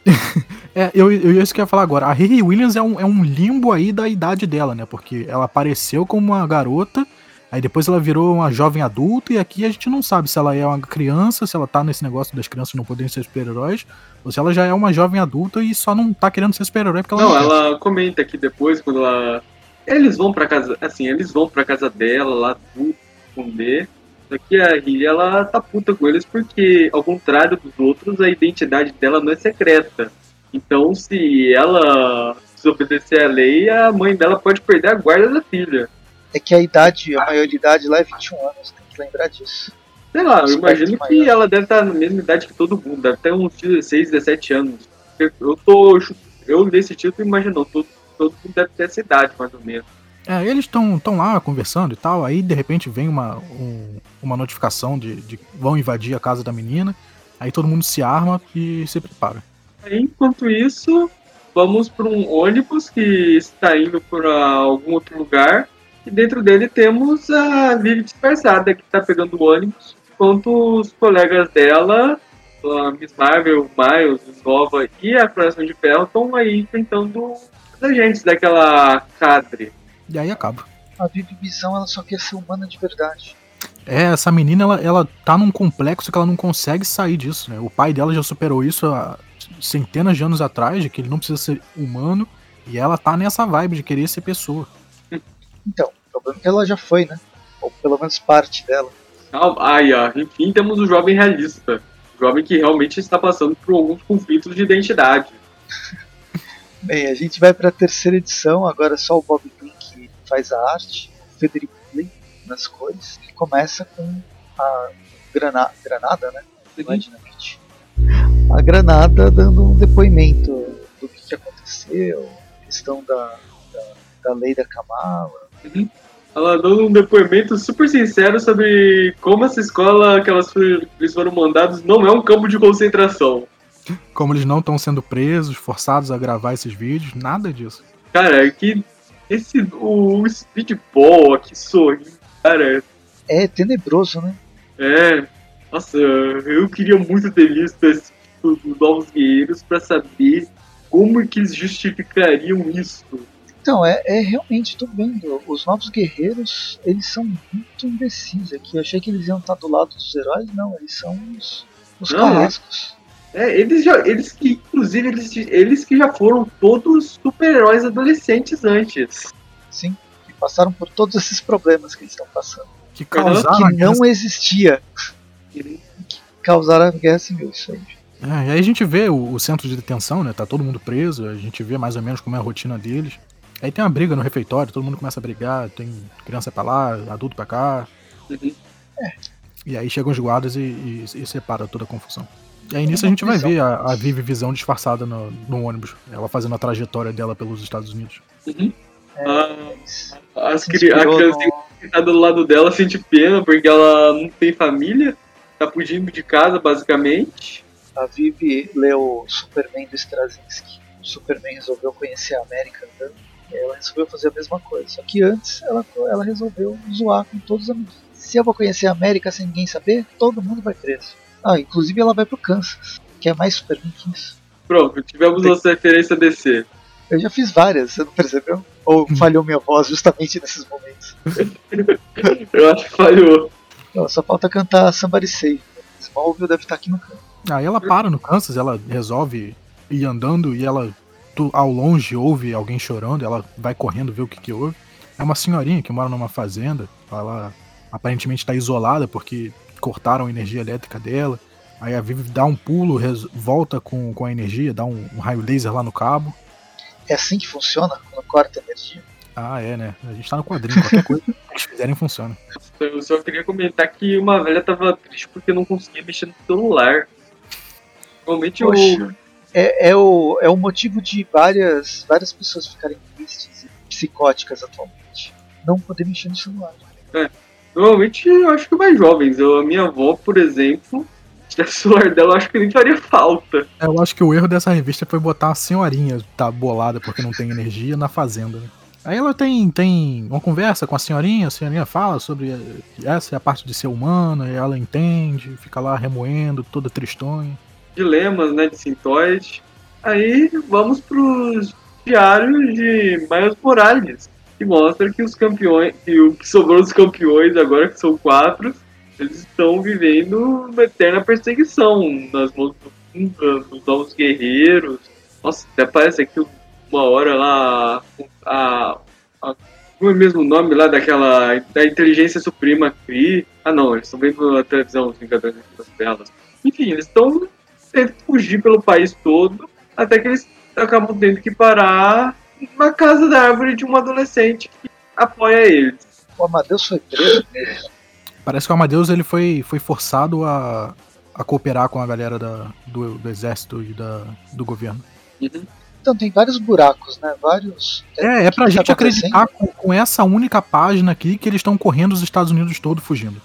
É, eu, eu isso que eu ia falar agora. A Riri Williams é um, é um limbo aí da idade dela, né? Porque ela apareceu como uma garota, aí depois ela virou uma jovem adulta, e aqui a gente não sabe se ela é uma criança, se ela tá nesse negócio das crianças não poderem ser super-heróis, ou se ela já é uma jovem adulta e só não tá querendo ser super-herói porque ela Não, não, ela comenta aqui depois, quando ela. Eles vão pra casa. Assim, eles vão pra casa dela lá, tudo, esconder. Só que a Ria, ela tá puta com eles porque, ao contrário dos outros, a identidade dela não é secreta. Então, se ela desobedecer a lei, a mãe dela pode perder a guarda da filha. É que a idade, a maioridade lá é 21 anos, tem que lembrar disso. Sei lá, eu Isso imagino que maior. ela deve estar na mesma idade que todo mundo, deve ter uns 16, 17 anos. Eu- tô. Eu nesse título imagino, todo, todo mundo deve ter essa idade, mais ou menos. É, eles estão tão lá conversando e tal, aí de repente vem uma, um- uma notificação de, de vão invadir a casa da menina, aí todo mundo se arma e se prepara. Enquanto isso, vamos para um ônibus que está indo para algum outro lugar. E dentro dele temos a Vivi disfarçada que está pegando o ônibus, enquanto os colegas dela, a Miss Marvel, Miles, Nova e a Coração de Ferro estão aí enfrentando os agentes daquela cadre. E aí acaba. A Vivi Visão ela só quer ser humana de verdade. É, essa menina, ela, ela tá num complexo que ela não consegue sair disso, né? O pai dela já superou isso há centenas de anos atrás, de que ele não precisa ser humano, e ela tá nessa vibe de querer ser pessoa. Então, o problema é que ela já foi, né? Ou pelo menos parte dela. Ai, ah, enfim, temos o jovem realista. O jovem que realmente está passando por alguns conflitos de identidade. Bem, a gente vai para a terceira edição, agora só o Bob que faz a arte, o Federico Lee nas cores, que começa com a grana granada, né? Não é dinamite. A granada dando um depoimento do que, que aconteceu, questão da, da, da lei da Kamala. Ela dando um depoimento super sincero sobre como essa escola que elas, foi- eles foram mandados não é um campo de concentração. Como eles não estão sendo presos, forçados a gravar esses vídeos, nada disso. Cara, é que esse o Speedball aqui sorrindo, cara, É tenebroso, né? é. Nossa, eu queria muito ter visto esse tipo dos Novos Guerreiros pra saber como que eles justificariam isso. Então, é, é realmente, tô vendo, os novos guerreiros, eles são muito imbecis aqui. Eu achei que eles iam estar do lado dos heróis, não, eles são os, Os Não. É, eles já, eles que, inclusive, eles, eles que já foram todos super-heróis adolescentes antes. Sim. Que passaram por todos esses problemas que eles estão passando. Que causaram. que a guerra- não existia. Causaram a guerra civil, isso aí. É, e aí a gente vê o, o centro de detenção, né? Tá todo mundo preso, a gente vê mais ou menos como é a rotina deles. Aí tem uma briga no refeitório, todo mundo começa a brigar, tem criança pra lá, adulto pra cá. Uhum. E aí chegam os guardas e, e, e separa toda a confusão. E aí nisso a gente vai ver a, a Vivi Visão disfarçada no, no ônibus, ela fazendo a trajetória dela pelos Estados Unidos. Uhum. É, Ah, se cri a criança que tá do lado dela sente pena porque ela não tem família, tá fugindo de casa, basicamente. A Vivi leu Superman do Straczynski. O Superman resolveu conhecer a América andando. E ela resolveu fazer a mesma coisa. Só que antes ela, ela resolveu zoar com todos os amigos. Se eu vou conhecer a América sem ninguém saber, todo mundo vai preso. Ah, inclusive ela vai pro Kansas, que é mais Superman que isso. Pronto, tivemos nossa referência DC. Eu já fiz várias, você não percebeu? Ou falhou minha voz justamente nesses momentos? Eu acho que falhou. Não, só falta cantar Somebody Save. Smallville deve estar aqui no canto. Aí ela para no Kansas, ela resolve ir andando e ela ao longe ouve alguém chorando, ela vai correndo ver o que que houve. É uma senhorinha que mora numa fazenda, ela aparentemente está isolada porque cortaram a energia elétrica dela. Aí a Vivi dá um pulo, volta com, com a energia, dá um, um raio laser lá no cabo. É assim que funciona quando corta energia? Ah, é, né? A gente tá no quadrinho, qualquer coisa que eles fizerem funciona. Eu só queria comentar que uma velha tava triste porque não conseguia mexer no celular. Normalmente eu. Poxa. É, é, o, é o motivo de várias, várias pessoas ficarem tristes e psicóticas atualmente. Não poder mexer no celular. Normalmente eu acho que mais jovens. Eu, a minha avó, por exemplo, se tivesse celular dela, eu acho que nem faria falta. Eu acho que o erro dessa revista foi botar a senhorinha, tá bolada porque não tem energia, na fazenda, né? Aí ela tem, tem uma conversa com a senhorinha, a senhorinha fala sobre eh, essa é a parte de ser humano, e ela entende, fica lá remoendo, toda tristonha. Dilemas, né, de sintóide. Aí vamos pros diários de Miles Morales, que mostra que os campeões, que o que sobrou dos campeões, agora que são quatro, eles estão vivendo uma eterna perseguição nas mãos do- dos novos guerreiros. Nossa, até parece aqui uma hora lá a, a é mesmo o nome lá daquela da inteligência suprema Kree. Ah não, eles estão vendo a televisão, os Vingadores das telas. Enfim, eles estão tentando fugir pelo país todo, até que eles acabam tendo que parar na casa da árvore de um adolescente que apoia eles. O Amadeus foi preso mesmo. Parece que o Amadeus ele foi, foi forçado a, a cooperar com a galera da, do, do exército e da, do governo. Então tem vários buracos, né? Vários. É, é pra que gente tá acreditar com, com essa única página aqui que eles estão correndo os Estados Unidos todo fugindo.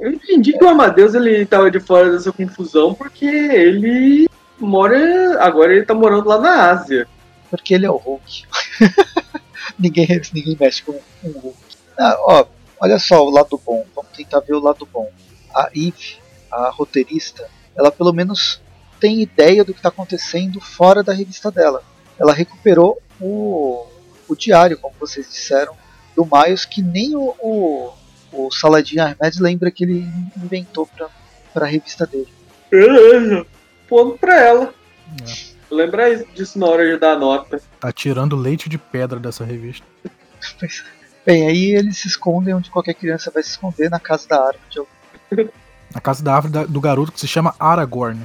Eu entendi que o Amadeus ele tava de fora dessa confusão porque ele mora. Agora ele tá morando lá na Ásia. Porque ele é o Hulk. ninguém, ninguém mexe com um Hulk. Ah, ó, olha só o lado bom. Vamos tentar ver o lado bom. A Eve, a roteirista, ela pelo menos tem ideia do que está acontecendo fora da revista dela. Ela recuperou o, o diário, como vocês disseram, do Miles, que nem o, o, o Saladin Ahmed lembra que ele inventou para a revista dele. Ponto pra ela. É. Lembra disso na hora de dar a nota. Tá tirando leite de pedra dessa revista. Bem, aí eles se escondem onde qualquer criança vai se esconder na casa da árvore. Na casa da árvore da- do garoto que se chama Aragorn.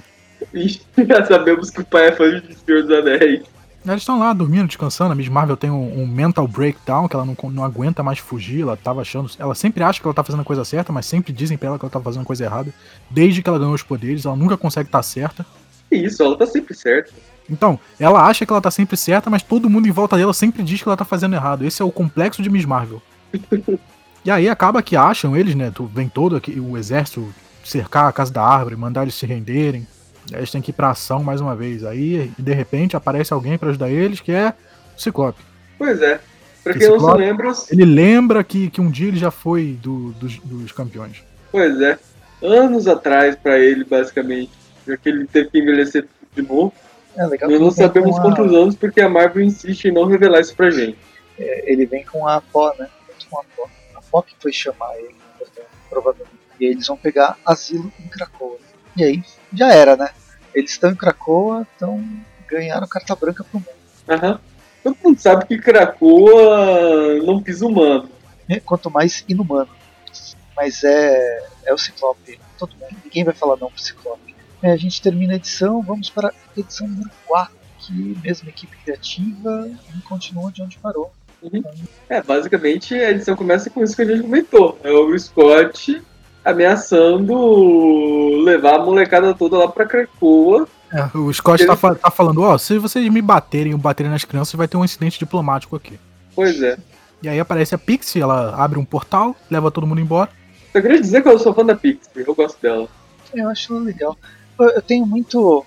E já sabemos que o pai é fã de Senhor dos Anéis. Eles estão lá dormindo, descansando. A Miss Marvel tem um, um mental breakdown que ela não, não aguenta mais fugir. Ela tava achando. Ela sempre acha que ela tá fazendo a coisa certa, mas sempre dizem pra ela que ela tá fazendo a coisa errada. Desde que ela ganhou os poderes, ela nunca consegue estar certa. Que isso, ela tá sempre certa. Então, ela acha que ela tá sempre certa, mas todo mundo em volta dela sempre diz que ela tá fazendo errado. Esse é o complexo de Miss Marvel. e aí acaba que acham eles, né? Vem todo aqui, o exército cercar a casa da árvore, mandar eles se renderem. Eles têm que ir pra ação mais uma vez. Aí, de repente, aparece alguém pra ajudar eles, que é o Ciclope. Pois é. Pra Que quem não se Ciclope- lembra, Ele lembra que, que um dia ele já foi do- dos, dos campeões. pois é. Anos atrás pra ele, basicamente. Já que ele teve que envelhecer de novo. É legal Nós não sabemos quantos a, anos, porque a Marvel insiste em não revelar isso pra gente. é, Ele vem com a Pó, né? Com a Pó. A Pó que foi chamar ele, provavelmente. E aí eles vão pegar asilo em Krakoa. E aí já era, né? Eles estão em Cracoa, então ganharam carta branca pro mundo. Aham. Todo mundo sabe que Krakoa não pisa humano. É, Quanto mais inumano. Mas é, é o Ciclope. Todo mundo, ninguém vai falar não pro Ciclope. É, a gente termina a edição, vamos para a edição número 4, que mesma equipe criativa e continua de onde parou. É, basicamente a edição começa com isso que a gente comentou. É o Scott ameaçando levar a molecada toda lá pra Krakoa. É, o Scott tá, fa- tá falando, ó, se vocês me baterem ou baterem nas crianças, vai ter um incidente diplomático aqui. Pois é. E aí aparece a Pixie, ela abre um portal, leva todo mundo embora. Só queria dizer que eu sou fã da Pixie, eu gosto dela. Eu acho ela legal. Eu, tenho muito.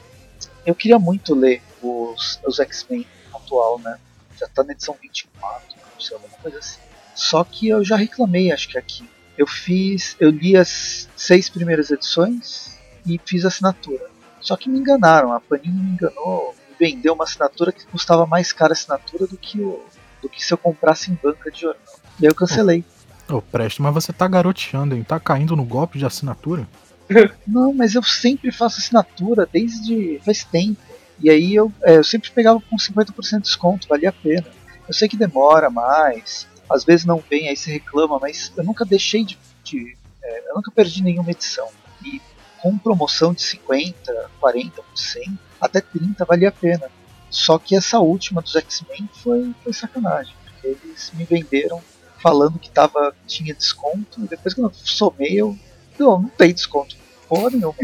Eu queria muito ler os, os X-Men atual, né? Já tá na edição 24, sei alguma coisa assim. Só que eu já reclamei, acho que aqui. Eu fiz. Eu li as seis primeiras edições e fiz assinatura. Só que me enganaram, a Panini me enganou, me vendeu uma assinatura que custava mais cara a assinatura do que, o, do que se eu comprasse em banca de jornal. E aí eu cancelei. Ô, Preste, mas você tá garoteando, hein? Tá caindo no golpe de assinatura? Não, mas eu sempre faço assinatura desde faz tempo. E aí eu, é, eu sempre pegava com 50% de desconto, valia a pena. Eu sei que demora mais, às vezes não vem, aí você reclama, mas eu nunca deixei de. de- é, eu nunca perdi nenhuma edição. E com promoção de 50%, 40%, até 30% valia a pena. Só que essa última dos X-Men foi, foi sacanagem, porque eles me venderam falando que tava, tinha desconto, e depois quando eu somei eu. Não, não tem desconto. Porra nenhuma.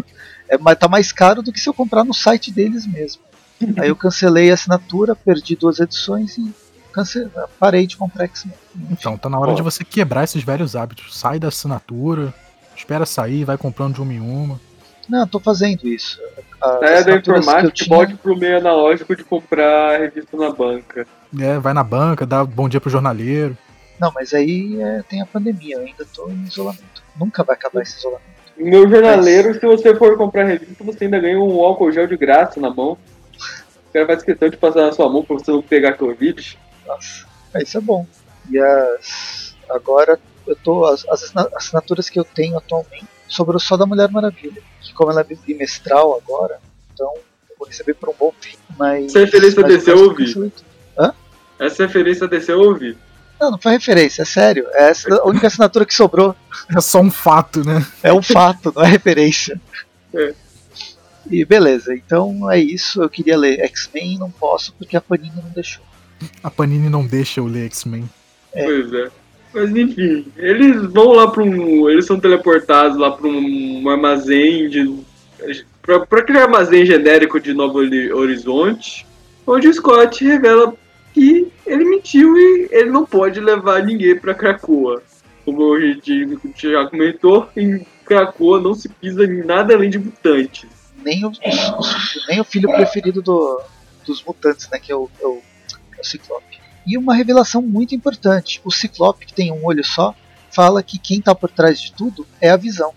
É, mas tá mais caro do que se eu comprar no site deles mesmo. Aí eu cancelei a assinatura, perdi duas edições e cance- parei de comprar X-Men. Então, tá na hora Ó. de você quebrar esses velhos hábitos. Sai da assinatura, espera sair, vai comprando de uma em uma. Não, tô fazendo isso. As Saia da informática e tinha- bote pro meio analógico de comprar revista na banca. É, vai na banca, dá bom dia pro jornaleiro. Não, mas aí é, tem a pandemia, eu ainda tô em isolamento. Nunca vai acabar esse isolamento. Meu jornaleiro, se você for comprar revista, você ainda ganha um álcool gel de graça na mão. O cara faz questão de passar na sua mão pra você não pegar Covid. Nossa, isso é bom. E as, agora eu tô. As, as assina- assinaturas que eu tenho atualmente sobrou só da Mulher Maravilha. Que como ela é bimestral agora, então eu vou receber por um bom tempo. Mas. Essa referência mas desse eu ouvi. tudo. Essa referência desse eu ouvi. Não, não foi referência, é sério. É a única assinatura que sobrou. É só um fato, né? É um fato, não é referência. É. E beleza, então é isso. Eu queria ler X-Men e não posso porque a Panini não deixou. A Panini não deixa eu ler X-Men. É. Pois é. Mas enfim, eles vão lá pra um. Eles são teleportados lá pra um armazém de. Pra, pra aquele armazém genérico de Novo Hori- Horizonte, onde o Scott revela que ele mentiu e ele não pode levar ninguém pra Krakoa. Como a gente já comentou, em Krakoa não se pisa em nada além de mutantes. Nem o, nem o filho preferido do- dos mutantes, né? Que é o, é o- é o Ciclope. E uma revelação muito importante: o Ciclope, que tem um olho só, fala que quem tá por trás de tudo é a visão.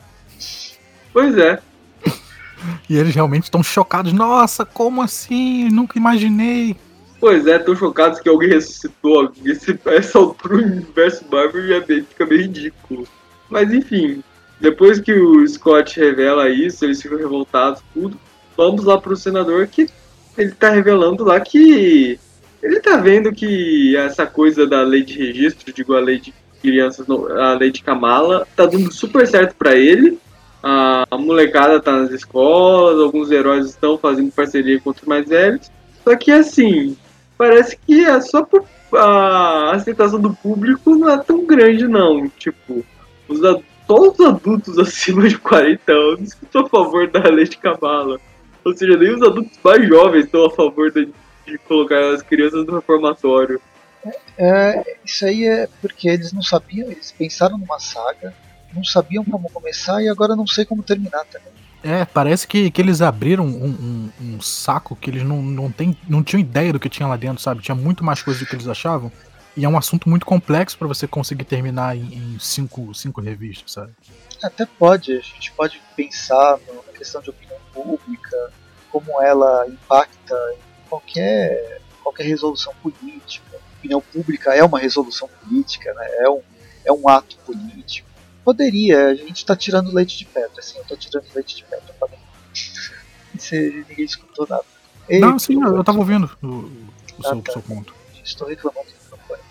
Pois é, E eles realmente estão chocados. Nossa, como assim? Nunca imaginei. Pois é, tão chocados que alguém ressuscitou. Esse, essa altura o universo Marvel já fica meio ridículo. Mas enfim, depois que o Scott revela isso, eles ficam revoltados, tudo. Vamos lá pro senador que ele tá revelando lá que ele tá vendo que essa coisa da lei de registro, digo a lei de crianças, a lei de Kamala, tá dando super certo pra ele. A, a molecada tá nas escolas, alguns heróis estão fazendo parceria com outros mais velhos. Só que assim, parece que é só por, a aceitação do público não é tão grande não. Tipo, os, todos os adultos acima de 40 anos estão a favor da lei de Kamala. Ou seja, nem os adultos mais jovens estão a favor de, de colocar as crianças no reformatório. É, isso aí é porque eles não sabiam, eles pensaram numa saga, não sabiam como começar e agora não sei como terminar também. É, parece que, que eles abriram um, um- um saco que eles não, não, tem, não tinham ideia do que tinha lá dentro, sabe? Tinha muito mais coisa do que eles achavam. E é um assunto muito complexo pra você conseguir terminar em, em cinco, cinco revistas, sabe? Até pode, a gente pode pensar na questão de opinião pública, como ela impacta em qualquer, qualquer resolução política. Opinião pública é uma resolução política, né? é, um, é um ato político. Poderia, a gente está tirando leite de pedra, assim, eu tô tirando leite de pedra pra dentro. Você, ninguém escutou nada. Ei, não, sim, eu, eu tava ouvindo o, o ah, seu, tá. seu, ponto. Estou reclamando.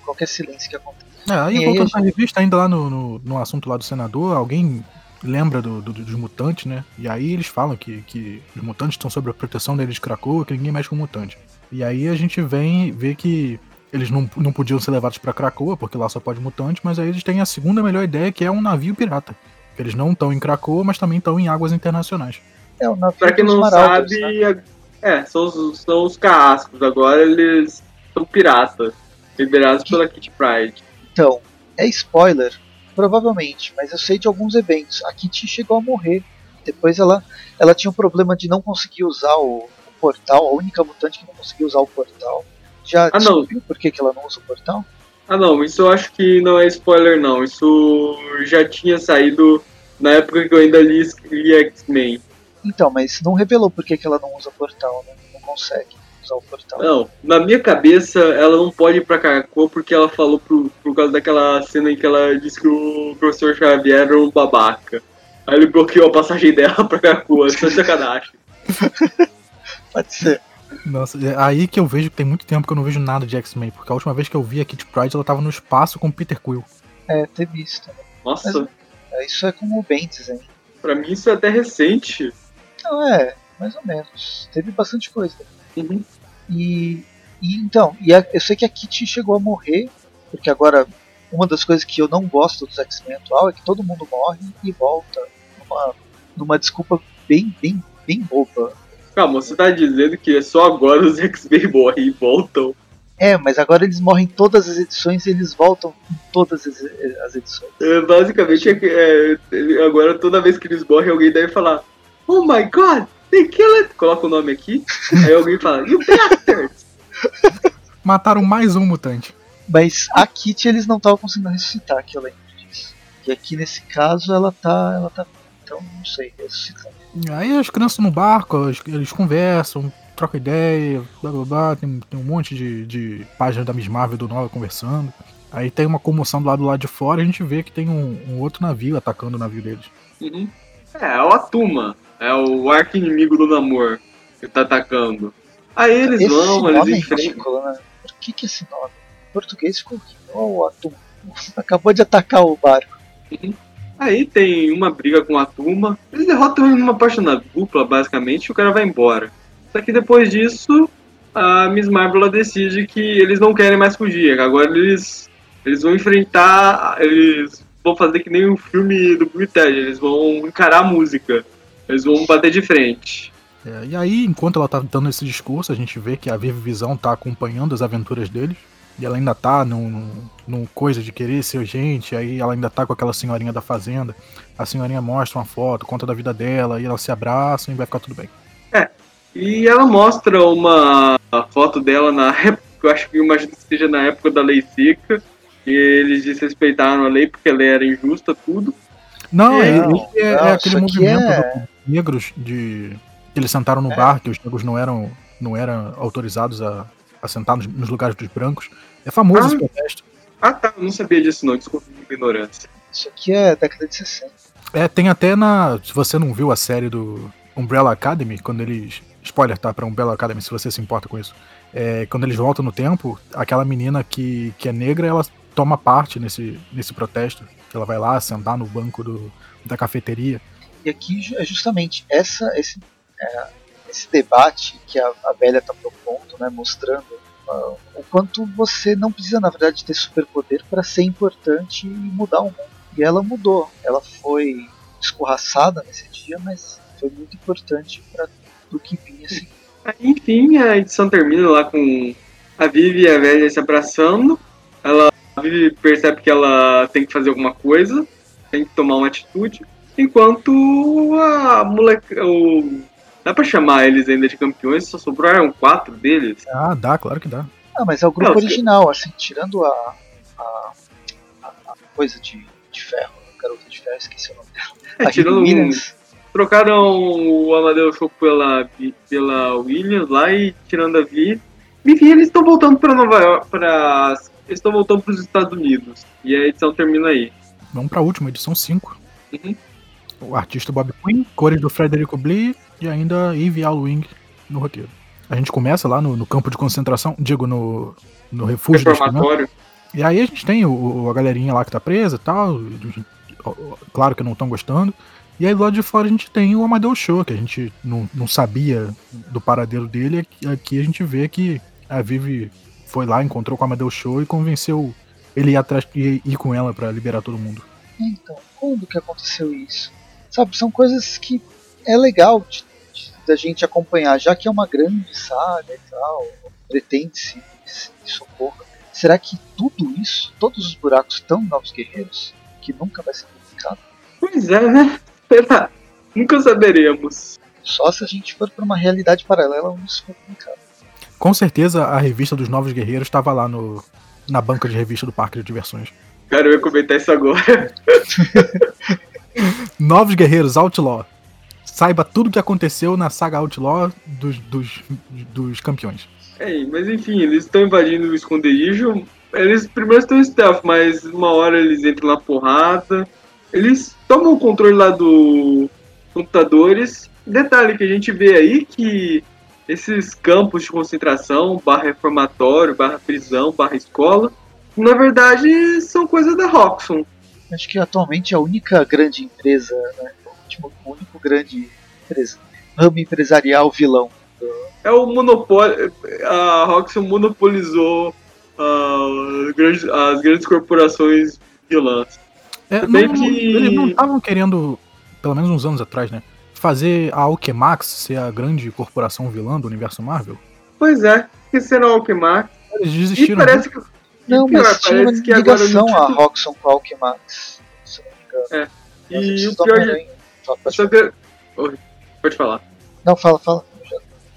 Qualquer silêncio que acontece. É, aí, voltando gente... pra revista, ainda lá no, no, no, assunto lá do senador, alguém lembra do, do, dos mutantes, né? E aí eles falam que, que os mutantes estão sob a proteção deles de Krakoa, que ninguém mexe com mutante. E aí a gente vem ver que eles não, não podiam ser levados para Krakoa, porque lá só pode mutante, mas aí eles têm a segunda melhor ideia, que é um navio pirata. Eles não estão em Krakoa, mas também estão em águas internacionais. É, o navio pra quem não sabe, né? é, são os, são os carrascos. Agora eles são piratas, liderados pela Kit Pride. Então, é spoiler, provavelmente, mas eu sei de alguns eventos. A Kitty chegou a morrer. Depois ela, ela tinha um problema de não conseguir usar o, o portal, a única mutante que não conseguia usar o portal. Já ah, descobriu por que, que ela não usa o portal? Ah não, isso eu acho que não é spoiler não. Isso já tinha saído na época que eu ainda li, li X-Men. Então, mas não revelou por que, que ela não usa o portal, né? Não consegue usar o portal. Não, na minha cabeça ela não pode ir pra Krakow porque ela falou por, por causa daquela cena em que ela disse que o professor Xavier era um babaca. Aí ele bloqueou a passagem dela pra Krakow, isso é sacanagem. pode ser. Nossa, é aí que eu vejo que tem muito tempo que eu não vejo nada de X-Men, porque a última vez que eu vi a Kit Pride ela tava no espaço com o Peter Quill. É, ter visto. Nossa. Mas, é, isso é como o Bendis, hein? Pra mim isso é até recente. Não, é, mais ou menos. Teve bastante coisa. Uhum. E, e então, e a, eu sei que a Kitty chegou a morrer, porque agora uma das coisas que eu não gosto dos X-Men atual é que todo mundo morre e volta numa, numa desculpa bem, bem, bem boba. Calma, você tá dizendo que é só agora os X-Men morrem e voltam? É, mas agora eles morrem em todas as edições e eles voltam em todas as, as edições. É, basicamente, é, é, agora toda vez que eles morrem, alguém deve falar: Oh my god, they killed! Coloca o nome aqui, aí alguém fala: You bastards! Mataram mais um mutante. Mas a Kitty eles não estavam conseguindo ressuscitar, que eu lembro disso. E aqui nesse caso ela tá. Ela tá. Então não sei, ressuscitando. Aí as crianças no barco, eles conversam, trocam ideia, blá blá blá, tem, tem um monte de, de páginas da Miss Marvel do Nova conversando. Aí tem uma comoção do lado do lado de fora e a gente vê que tem um, um outro navio atacando o navio deles. Uhum. É, é o Atuma. É o arco inimigo do Namor que tá atacando. Aí eles esse vão, eles é enfrentam. Né? Por que, que esse nome? Em português ficou oh, o Atuma. Acabou de atacar o barco. Uhum. Aí tem uma briga com a turma. Eles derrotam ele numa página dupla, basicamente, e o cara vai embora. Só que depois disso, a Miss Marvel decide que eles não querem mais fugir. Agora eles, eles vão enfrentar. Eles vão fazer que nem o filme do Blue Ted, eles vão encarar a música. Eles vão bater de frente. É, e aí, enquanto ela tá dando esse discurso, a gente vê que a Viva Visão tá acompanhando as aventuras deles. E ela ainda tá num, num, coisa de querer ser gente, aí ela ainda tá com aquela senhorinha da fazenda. A senhorinha mostra uma foto, conta da vida dela, e elas se abraçam e vai ficar tudo bem. É, e ela mostra uma foto dela na época, eu acho que imagino que seja na época da lei seca, e eles desrespeitaram a lei porque ela era injusta, tudo. Não, é, não, é, é aquele movimento é... negros de. Eles sentaram no é. bar, que os negros não eram, não eram autorizados a, assentar nos, nos lugares dos brancos. É famoso ah, esse protesto. Ah, tá. Eu não sabia disso, não. Desculpa minha ignorância. Isso aqui é década de 60. É, tem até na. Se você não viu a série do Umbrella Academy, quando eles. Spoiler, tá? Pra Umbrella Academy, se você se importa com isso. É, quando eles voltam no tempo, aquela menina que, que é negra, ela toma parte nesse, nesse protesto. Que ela vai lá sentar no banco do, da cafeteria. E aqui é justamente essa, esse, é, esse debate que a, a velha está propondo, né, mostrando uh, o quanto você não precisa, na verdade, ter superpoder para ser importante e mudar o mundo. E ela mudou. Ela foi escorraçada nesse dia, mas foi muito importante para o que vinha. Enfim, a edição termina lá com a Vivi e a velha se abraçando. Ela, a Vivi percebe que ela tem que fazer alguma coisa, tem que tomar uma atitude. Enquanto a moleque, o Dá pra chamar eles ainda de campeões? Só sobraram quatro deles? Ah, dá, claro que dá. Ah, mas é o grupo Não, original, assim, tirando a, a, a, coisa de, de ferro, a garota de ferro, esqueci o nome dela. É, tirando um, trocaram o Amadeus Show pela, pela Williams lá e tirando a Vi. Enfim, eles estão voltando para Nova York, para eles estão voltando para os Estados Unidos. E a edição termina aí. Vamos para a última, edição 5. Uhum. O artista Bob Quinn, cores do Frederico Blee e ainda Yves Alwing no roteiro. A gente começa lá no, no campo de concentração, digo, no, no refúgio crianças. E aí a gente tem o, a galerinha lá que tá presa e tal. Claro que não estão gostando. E aí do lado de fora a gente tem o Amadeus Show, que a gente não, não sabia do paradeiro dele. Aqui a gente vê que a Vivi foi lá, encontrou com o Amadeus Show e convenceu ele ir atrás e ir com ela para liberar todo mundo. Então, quando que aconteceu isso? Sabe, são coisas que é legal de, de, da gente acompanhar, já que é uma grande saga e tal, pretende-se socorro. Será que tudo isso, todos os buracos estão em Novos Guerreiros, que nunca vai ser publicado? Pois é, né? Será? Nunca saberemos. Só se a gente for para uma realidade paralela onde isso for publicado. Com certeza a revista dos Novos Guerreiros estava lá no, na banca de revista do Parque de Diversões. Cara, eu ia comentar isso agora. Novos Guerreiros Outlaw. Saiba tudo o que aconteceu na saga Outlaw dos, dos, dos campeões. É, mas enfim, eles estão invadindo o esconderijo. Eles primeiro estão em stealth, mas uma hora eles entram na porrada. Eles tomam o controle lá dos computadores. Detalhe que a gente vê aí que esses campos de concentração, barra reformatório, barra prisão, barra escola, na verdade são coisas da Roxxon. Acho que atualmente a única grande empresa, né, o único grande empresa, ramo empresarial vilão. É o monopólio. A Roxxon monopolizou uh, grandes, as grandes corporações vilãs. É, não, que... Eles não estavam querendo, pelo menos uns anos atrás, né? fazer a Alchemax ser a grande corporação vilã do universo Marvel? Pois é, que será a Alchemax? Eles desistiram. E parece que, não, pior, mas tinha uma ligação a Roxxon com a Alchemax. Se não me engano. É. E o pior de... Só que... Pode falar. Não, fala, fala.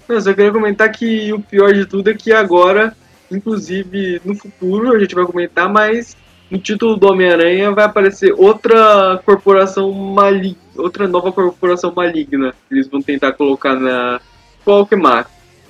Não, só queria comentar que o pior de tudo é que agora, inclusive no futuro, a gente vai comentar, mas no título do Homem-Aranha vai aparecer outra corporação maligna, outra nova corporação maligna. Eles vão tentar colocar na Qualquer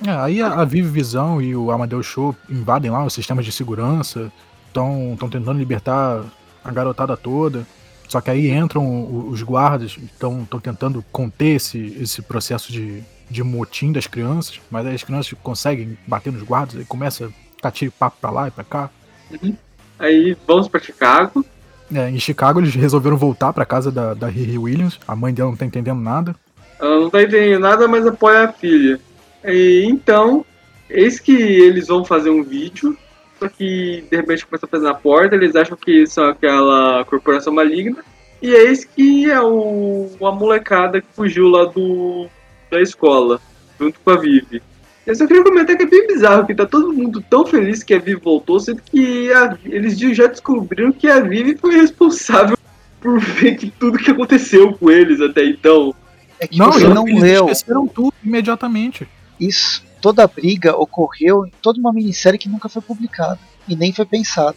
é, aí a, a Vive Visão e o Amadeus Show invadem lá os sistemas de segurança, estão tentando libertar a garotada toda. Só que aí entram os guardas, estão tentando conter esse, esse processo de, de motim das crianças, mas aí as crianças conseguem bater nos guardas, e começa a catir papo pra lá e pra cá. Uhum. Aí vamos para Chicago. É, em Chicago eles resolveram voltar para casa da, da Riri Williams. A mãe dela não tá entendendo nada. Ela não tá entendendo nada, mas apoia a filha. E, então, eis que eles vão fazer um vídeo. Só que de repente começa a fazer na porta. Eles acham que são aquela corporação maligna. E eis que é o, a molecada que fugiu lá do, da escola, junto com a Vivi. Eu só queria comentar que é bem bizarro que tá todo mundo tão feliz que a Vivi voltou, sendo que a, eles já descobriram que a Vivi foi responsável por ver que tudo que aconteceu com eles até então. É que não, você não eles leu. esqueceram tudo imediatamente. Isso, toda a briga ocorreu em toda uma minissérie que nunca foi publicada e nem foi pensada.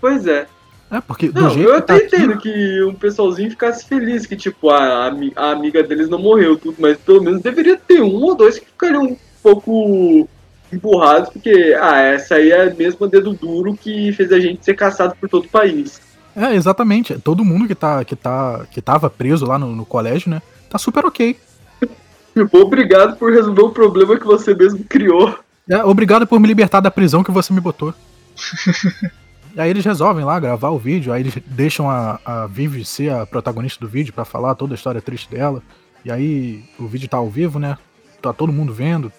Pois é. É, porque não, eu até tá entendo aqui... que um pessoalzinho ficasse feliz que, tipo, a, a, amiga deles não morreu, tudo, mas pelo menos deveria ter um ou dois que ficariam pouco empurrados, porque ah, essa aí é a mesma dedo duro que fez a gente ser caçado por todo o país. É, exatamente. Todo mundo que, tá, que, tá, que tava preso lá no, no colégio, né? Tá super ok. Obrigado por resolver o problema que você mesmo criou. É, obrigado por me libertar da prisão que você me botou. e aí eles resolvem lá gravar o vídeo, aí eles deixam a, a Vivi ser a protagonista do vídeo para falar toda a história triste dela. E aí o vídeo tá ao vivo, né? Tá todo mundo vendo,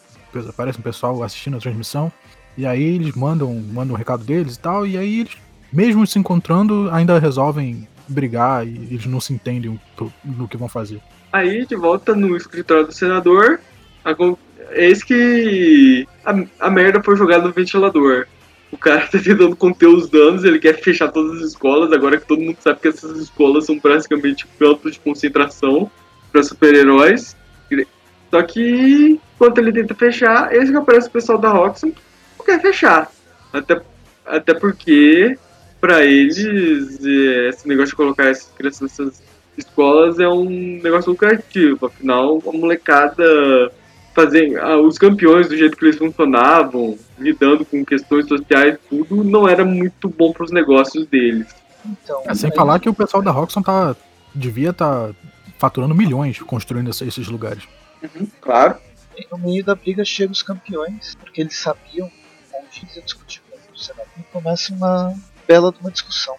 aparece um pessoal assistindo a transmissão, e aí eles mandam, mandam um recado deles e tal, e aí eles, mesmo se encontrando, ainda resolvem brigar e eles não se entendem no que vão fazer. Aí, de volta no escritório do senador, a, eis que a, a merda foi jogada no ventilador. O cara tá tentando conter os danos, ele quer fechar todas as escolas, agora que todo mundo sabe que essas escolas são praticamente campos de concentração para super-heróis. Só que, enquanto ele tenta fechar, esse que aparece o pessoal da Roxxon não quer fechar. Até, até porque, para eles, é, esse negócio de colocar essas crianças nessas escolas é um negócio lucrativo. Afinal, a molecada fazer ah, os campeões do jeito que eles funcionavam, lidando com questões sociais, tudo não era muito bom para os negócios deles. Então, é, sem falar que o pessoal da Roxxon tá devia estar tá faturando milhões construindo esses lugares. Uhum, claro. E no meio da briga chegam os campeões, porque eles sabiam onde eles iam discutir com o Senado. E começa uma bela de uma discussão.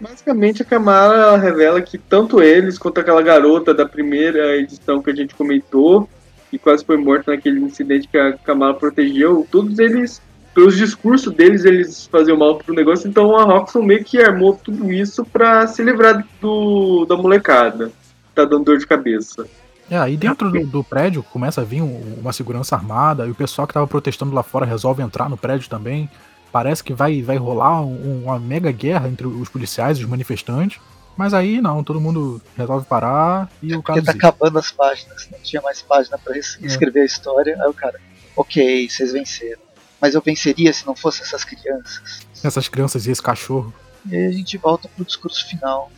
Basicamente, a Kamala revela que tanto eles quanto aquela garota da primeira edição que a gente comentou, que quase foi morta naquele incidente que a Kamala protegeu, todos eles, pelos discursos deles, eles faziam mal pro negócio, então a Roxxon meio que armou tudo isso pra se livrar do, da molecada. Tá dando dor de cabeça. É, aí dentro do, do, prédio começa a vir uma segurança armada e o pessoal que tava protestando lá fora resolve entrar no prédio também. Parece que vai, vai rolar um, uma mega guerra entre os policiais e os manifestantes. Mas aí não, todo mundo resolve parar e é o cara. Porque tá acabando as páginas, não tinha mais página para escrever é. a história. Aí o cara, ok, vocês venceram. Mas eu venceria se não fossem essas crianças. Essas crianças e esse cachorro. E aí a gente volta pro discurso final.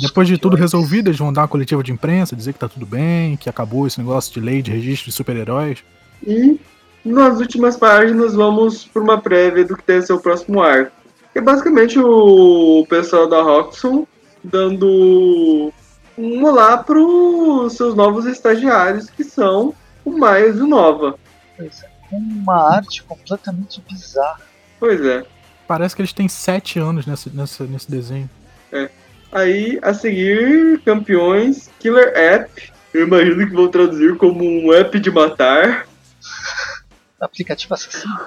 Depois de tudo resolvido, eles vão dar uma coletiva de imprensa, dizer que tá tudo bem, que acabou esse negócio de lei de registro de super-heróis. E nas últimas páginas vamos para uma prévia do que deve ser o próximo arco. É basicamente o pessoal da Roxxon dando um olá para os seus novos estagiários, que são o Miles e o Nova. Pois é, com uma arte completamente bizarra. Pois é. Parece que eles têm sete anos nesse, nesse, nesse desenho. É. Aí, a seguir, campeões, Killer App. Eu imagino que vão traduzir como um app de matar. Aplicativo assassino?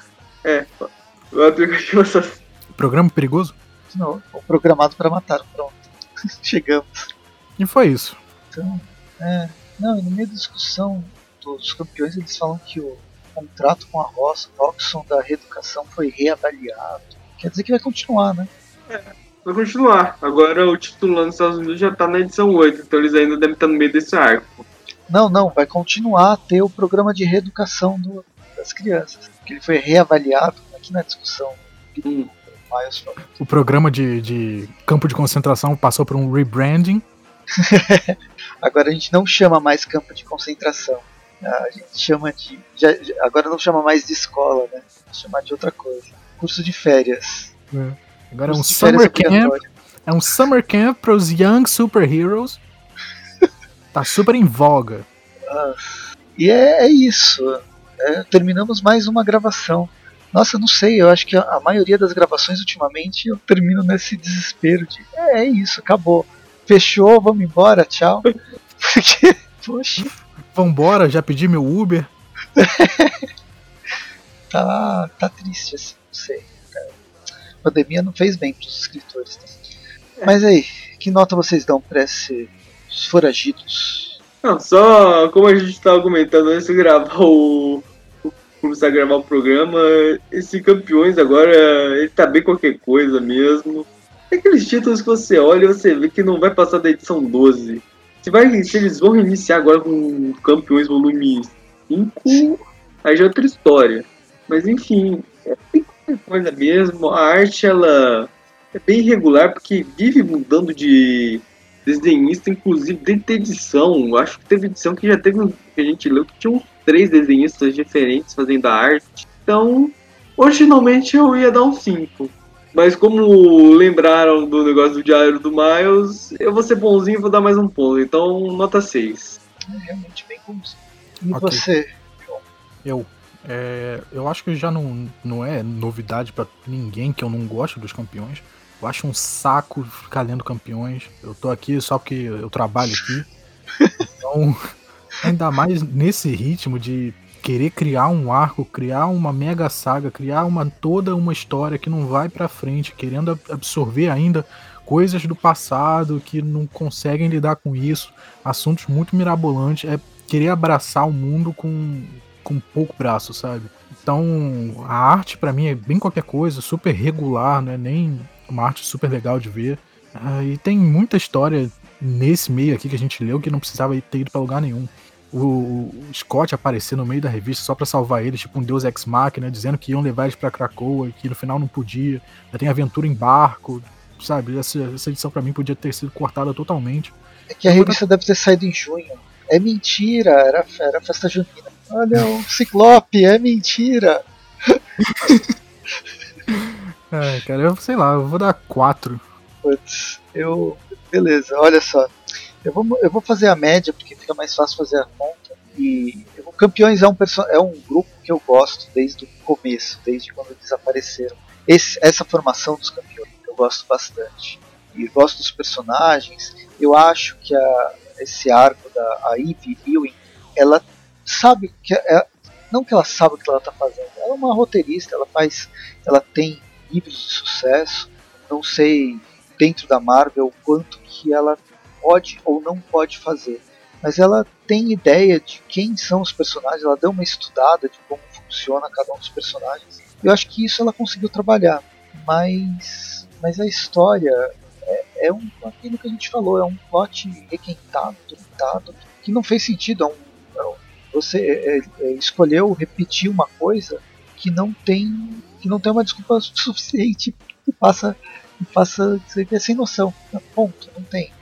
É, o aplicativo assassino. Programa perigoso? Não, programado para matar. Pronto. Chegamos. E foi isso. Então, é. Não, no meio da discussão dos campeões, eles falam que o contrato com a Roxxon da reeducação foi reavaliado. Quer dizer que vai continuar, né? É, vai continuar. Agora o título lá nos Estados Unidos já tá na edição 8, então eles ainda devem estar no meio desse arco. Não, não, vai continuar a ter o programa de reeducação do, das crianças. Que ele foi reavaliado aqui na discussão. Hum. O programa de, de campo de concentração passou por um rebranding. agora a gente não chama mais campo de concentração. A gente chama de. Já, agora não chama mais de escola, né? Chama de outra coisa. Curso de férias. É. Agora é um summer camp. É um summer camp para os young superheroes. tá super em voga. Ah, e é, é isso. É, terminamos mais uma gravação. Nossa, não sei, eu acho que a, maioria das gravações ultimamente eu termino nesse desespero de é, é isso, acabou. Fechou, vamos embora, tchau. Porque, poxa. Vambora, já pedi meu Uber. tá, tá triste assim, não sei. A pandemia não fez bem pros escritores. Tá? Mas aí, que nota vocês dão pra esses foragidos? Não, só como a gente tava comentando antes de gravar o. começar a gravar o programa, esse campeões agora, ele tá bem qualquer coisa mesmo. É aqueles títulos que você olha e você vê que não vai passar da edição 12. Se, vai, se eles vão reiniciar agora com Campeões Volume 5, aí já é outra história. Mas enfim, é bem coisa mesmo. A arte ela é bem irregular porque vive mudando de desenhista, inclusive dentro da edição. Acho que teve edição que já teve que a gente leu que tinha uns três desenhistas diferentes fazendo a arte. Então, originalmente eu ia dar um 5. Mas como lembraram do negócio do diário do Miles, eu vou ser bonzinho e vou dar mais um ponto. Então, nota 6. É realmente bem bonzinho. E okay. você, Eu. É, eu acho que já não, não é novidade para ninguém que eu não gosto dos campeões. Eu acho um saco ficar lendo campeões. Eu tô aqui só porque eu trabalho aqui. Então, ainda mais nesse ritmo de querer criar um arco, criar uma mega saga, criar uma toda uma história que não vai para frente, querendo absorver ainda coisas do passado que não conseguem lidar com isso, assuntos muito mirabolantes, é querer abraçar o mundo com com pouco braço, sabe? Então, a arte para mim é bem qualquer coisa, super regular, não é nem uma arte super legal de ver. Ah, e tem muita história nesse meio aqui que a gente leu que não precisava ter ido para lugar nenhum o, Scott aparecer no meio da revista só para salvar eles, tipo um deus ex machina, dizendo que iam levar eles pra Krakoa, que no final não podia. Já tem aventura em barco, sabe? Essa, essa edição para mim podia ter sido cortada totalmente. É que a revista deve ter saído em junho. É mentira, era, era festa junina. Olha, o Ciclope, é mentira. cara, eu sei lá, eu vou dar quatro. Putz, eu. Beleza, olha só. Eu vou, eu vou fazer a média porque fica mais fácil fazer a conta. E o Campeões é um, é um grupo que eu gosto desde o começo, desde quando eles apareceram. Esse, essa formação dos campeões eu gosto bastante. E gosto dos personagens. Eu acho que a, esse arco da Ivy Ewing, ela sabe que é, não que ela sabe o que ela está fazendo. Ela é uma roteirista, ela faz, ela tem livros de sucesso. Não sei dentro da Marvel o quanto que ela pode ou não pode fazer, mas ela tem ideia de quem são os personagens. Ela deu uma estudada de como funciona cada um dos personagens. Eu acho que isso ela conseguiu trabalhar, mas mas a história é, é um aquilo que a gente falou, é um plot requentado, tentado, que não fez sentido. É um, é um, você é, é, escolheu repetir uma coisa que não tem que não tem uma desculpa suficiente que passa que faça sem noção. Ponto, não tem.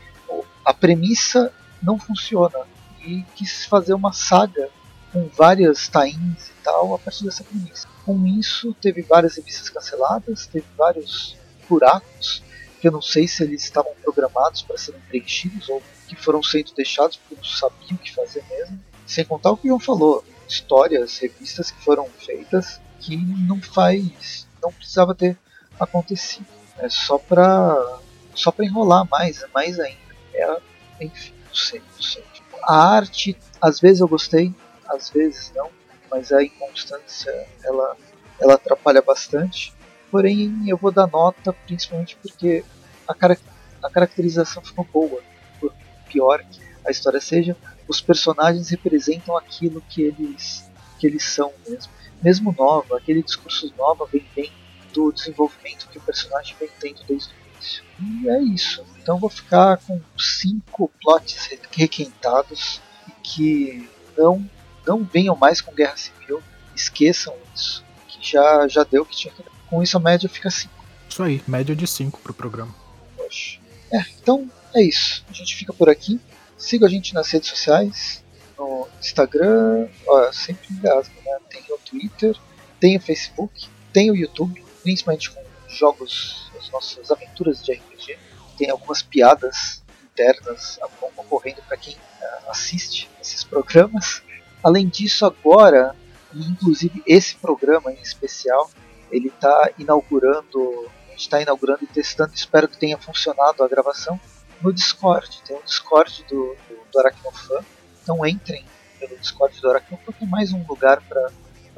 A premissa não funciona e quis fazer uma saga com várias tains e tal a partir dessa premissa. Com isso, teve várias revistas canceladas, teve vários buracos que eu não sei se eles estavam programados para serem preenchidos ou que foram sendo deixados porque não sabiam o que fazer mesmo. Sem contar o que o João falou, histórias, revistas que foram feitas que não faz, não precisava ter acontecido. É só para só para enrolar mais, mais ainda. É, enfim, não sei, não sei. A arte, às vezes eu gostei, às vezes não, mas a inconstância ela ela atrapalha bastante. Porém, eu vou dar nota principalmente porque a, cara, a caracterização ficou boa. Por pior que a história seja, os personagens representam aquilo que eles, que eles são mesmo. Mesmo Nova, aquele discurso Nova vem bem do desenvolvimento que o personagem vem tendo desde o início. E é isso. Então vou ficar com cinco plots requentados e que não, não venham mais com Guerra Civil. Esqueçam isso. Que já, já deu o que tinha que dar. Com isso a média fica 5. Isso aí, média de 5 pro programa. Poxa. É, então é isso. A gente fica por aqui. Siga a gente nas redes sociais, no Instagram, ó, sempre engasgo, né? Tem Twitter, tem o Facebook, tem o YouTube, principalmente com jogos, as nossas aventuras de RPG. Tem algumas piadas internas ocorrendo para quem uh, assiste esses programas. Além disso, agora, inclusive esse programa em especial, ele está inaugurando, a gente está inaugurando e testando, espero que tenha funcionado a gravação no Discord. Tem um Discord do, do, do Aracnofan. Então entrem pelo Discord do Aracnofan, que é mais um lugar para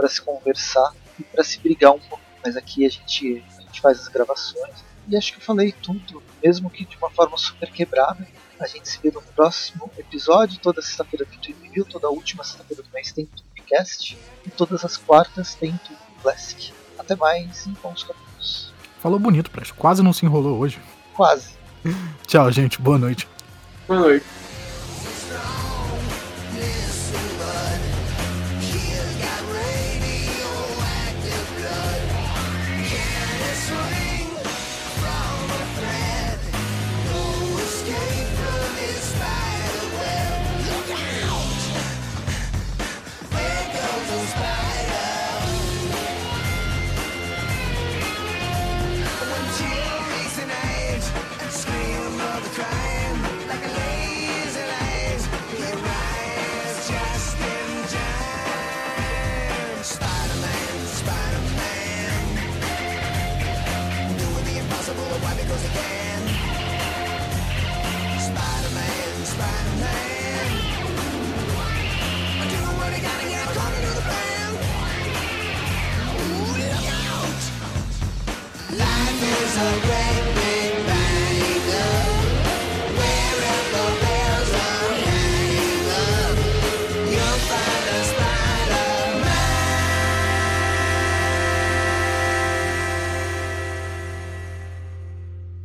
se conversar e para se brigar um pouco. Mas aqui a gente, a gente faz as gravações. E acho que eu falei tudo, mesmo que de uma forma super quebrada. A gente se vê no próximo episódio. Toda sexta-feira tem Tweep View, toda última sexta-feira do mês tem Tweepcast. E todas as quartas tem Tweep Classic. Até mais e bons caminhos. Falou bonito, Presto. Quase não se enrolou hoje. Quase. Tchau, gente. Boa noite. Boa noite.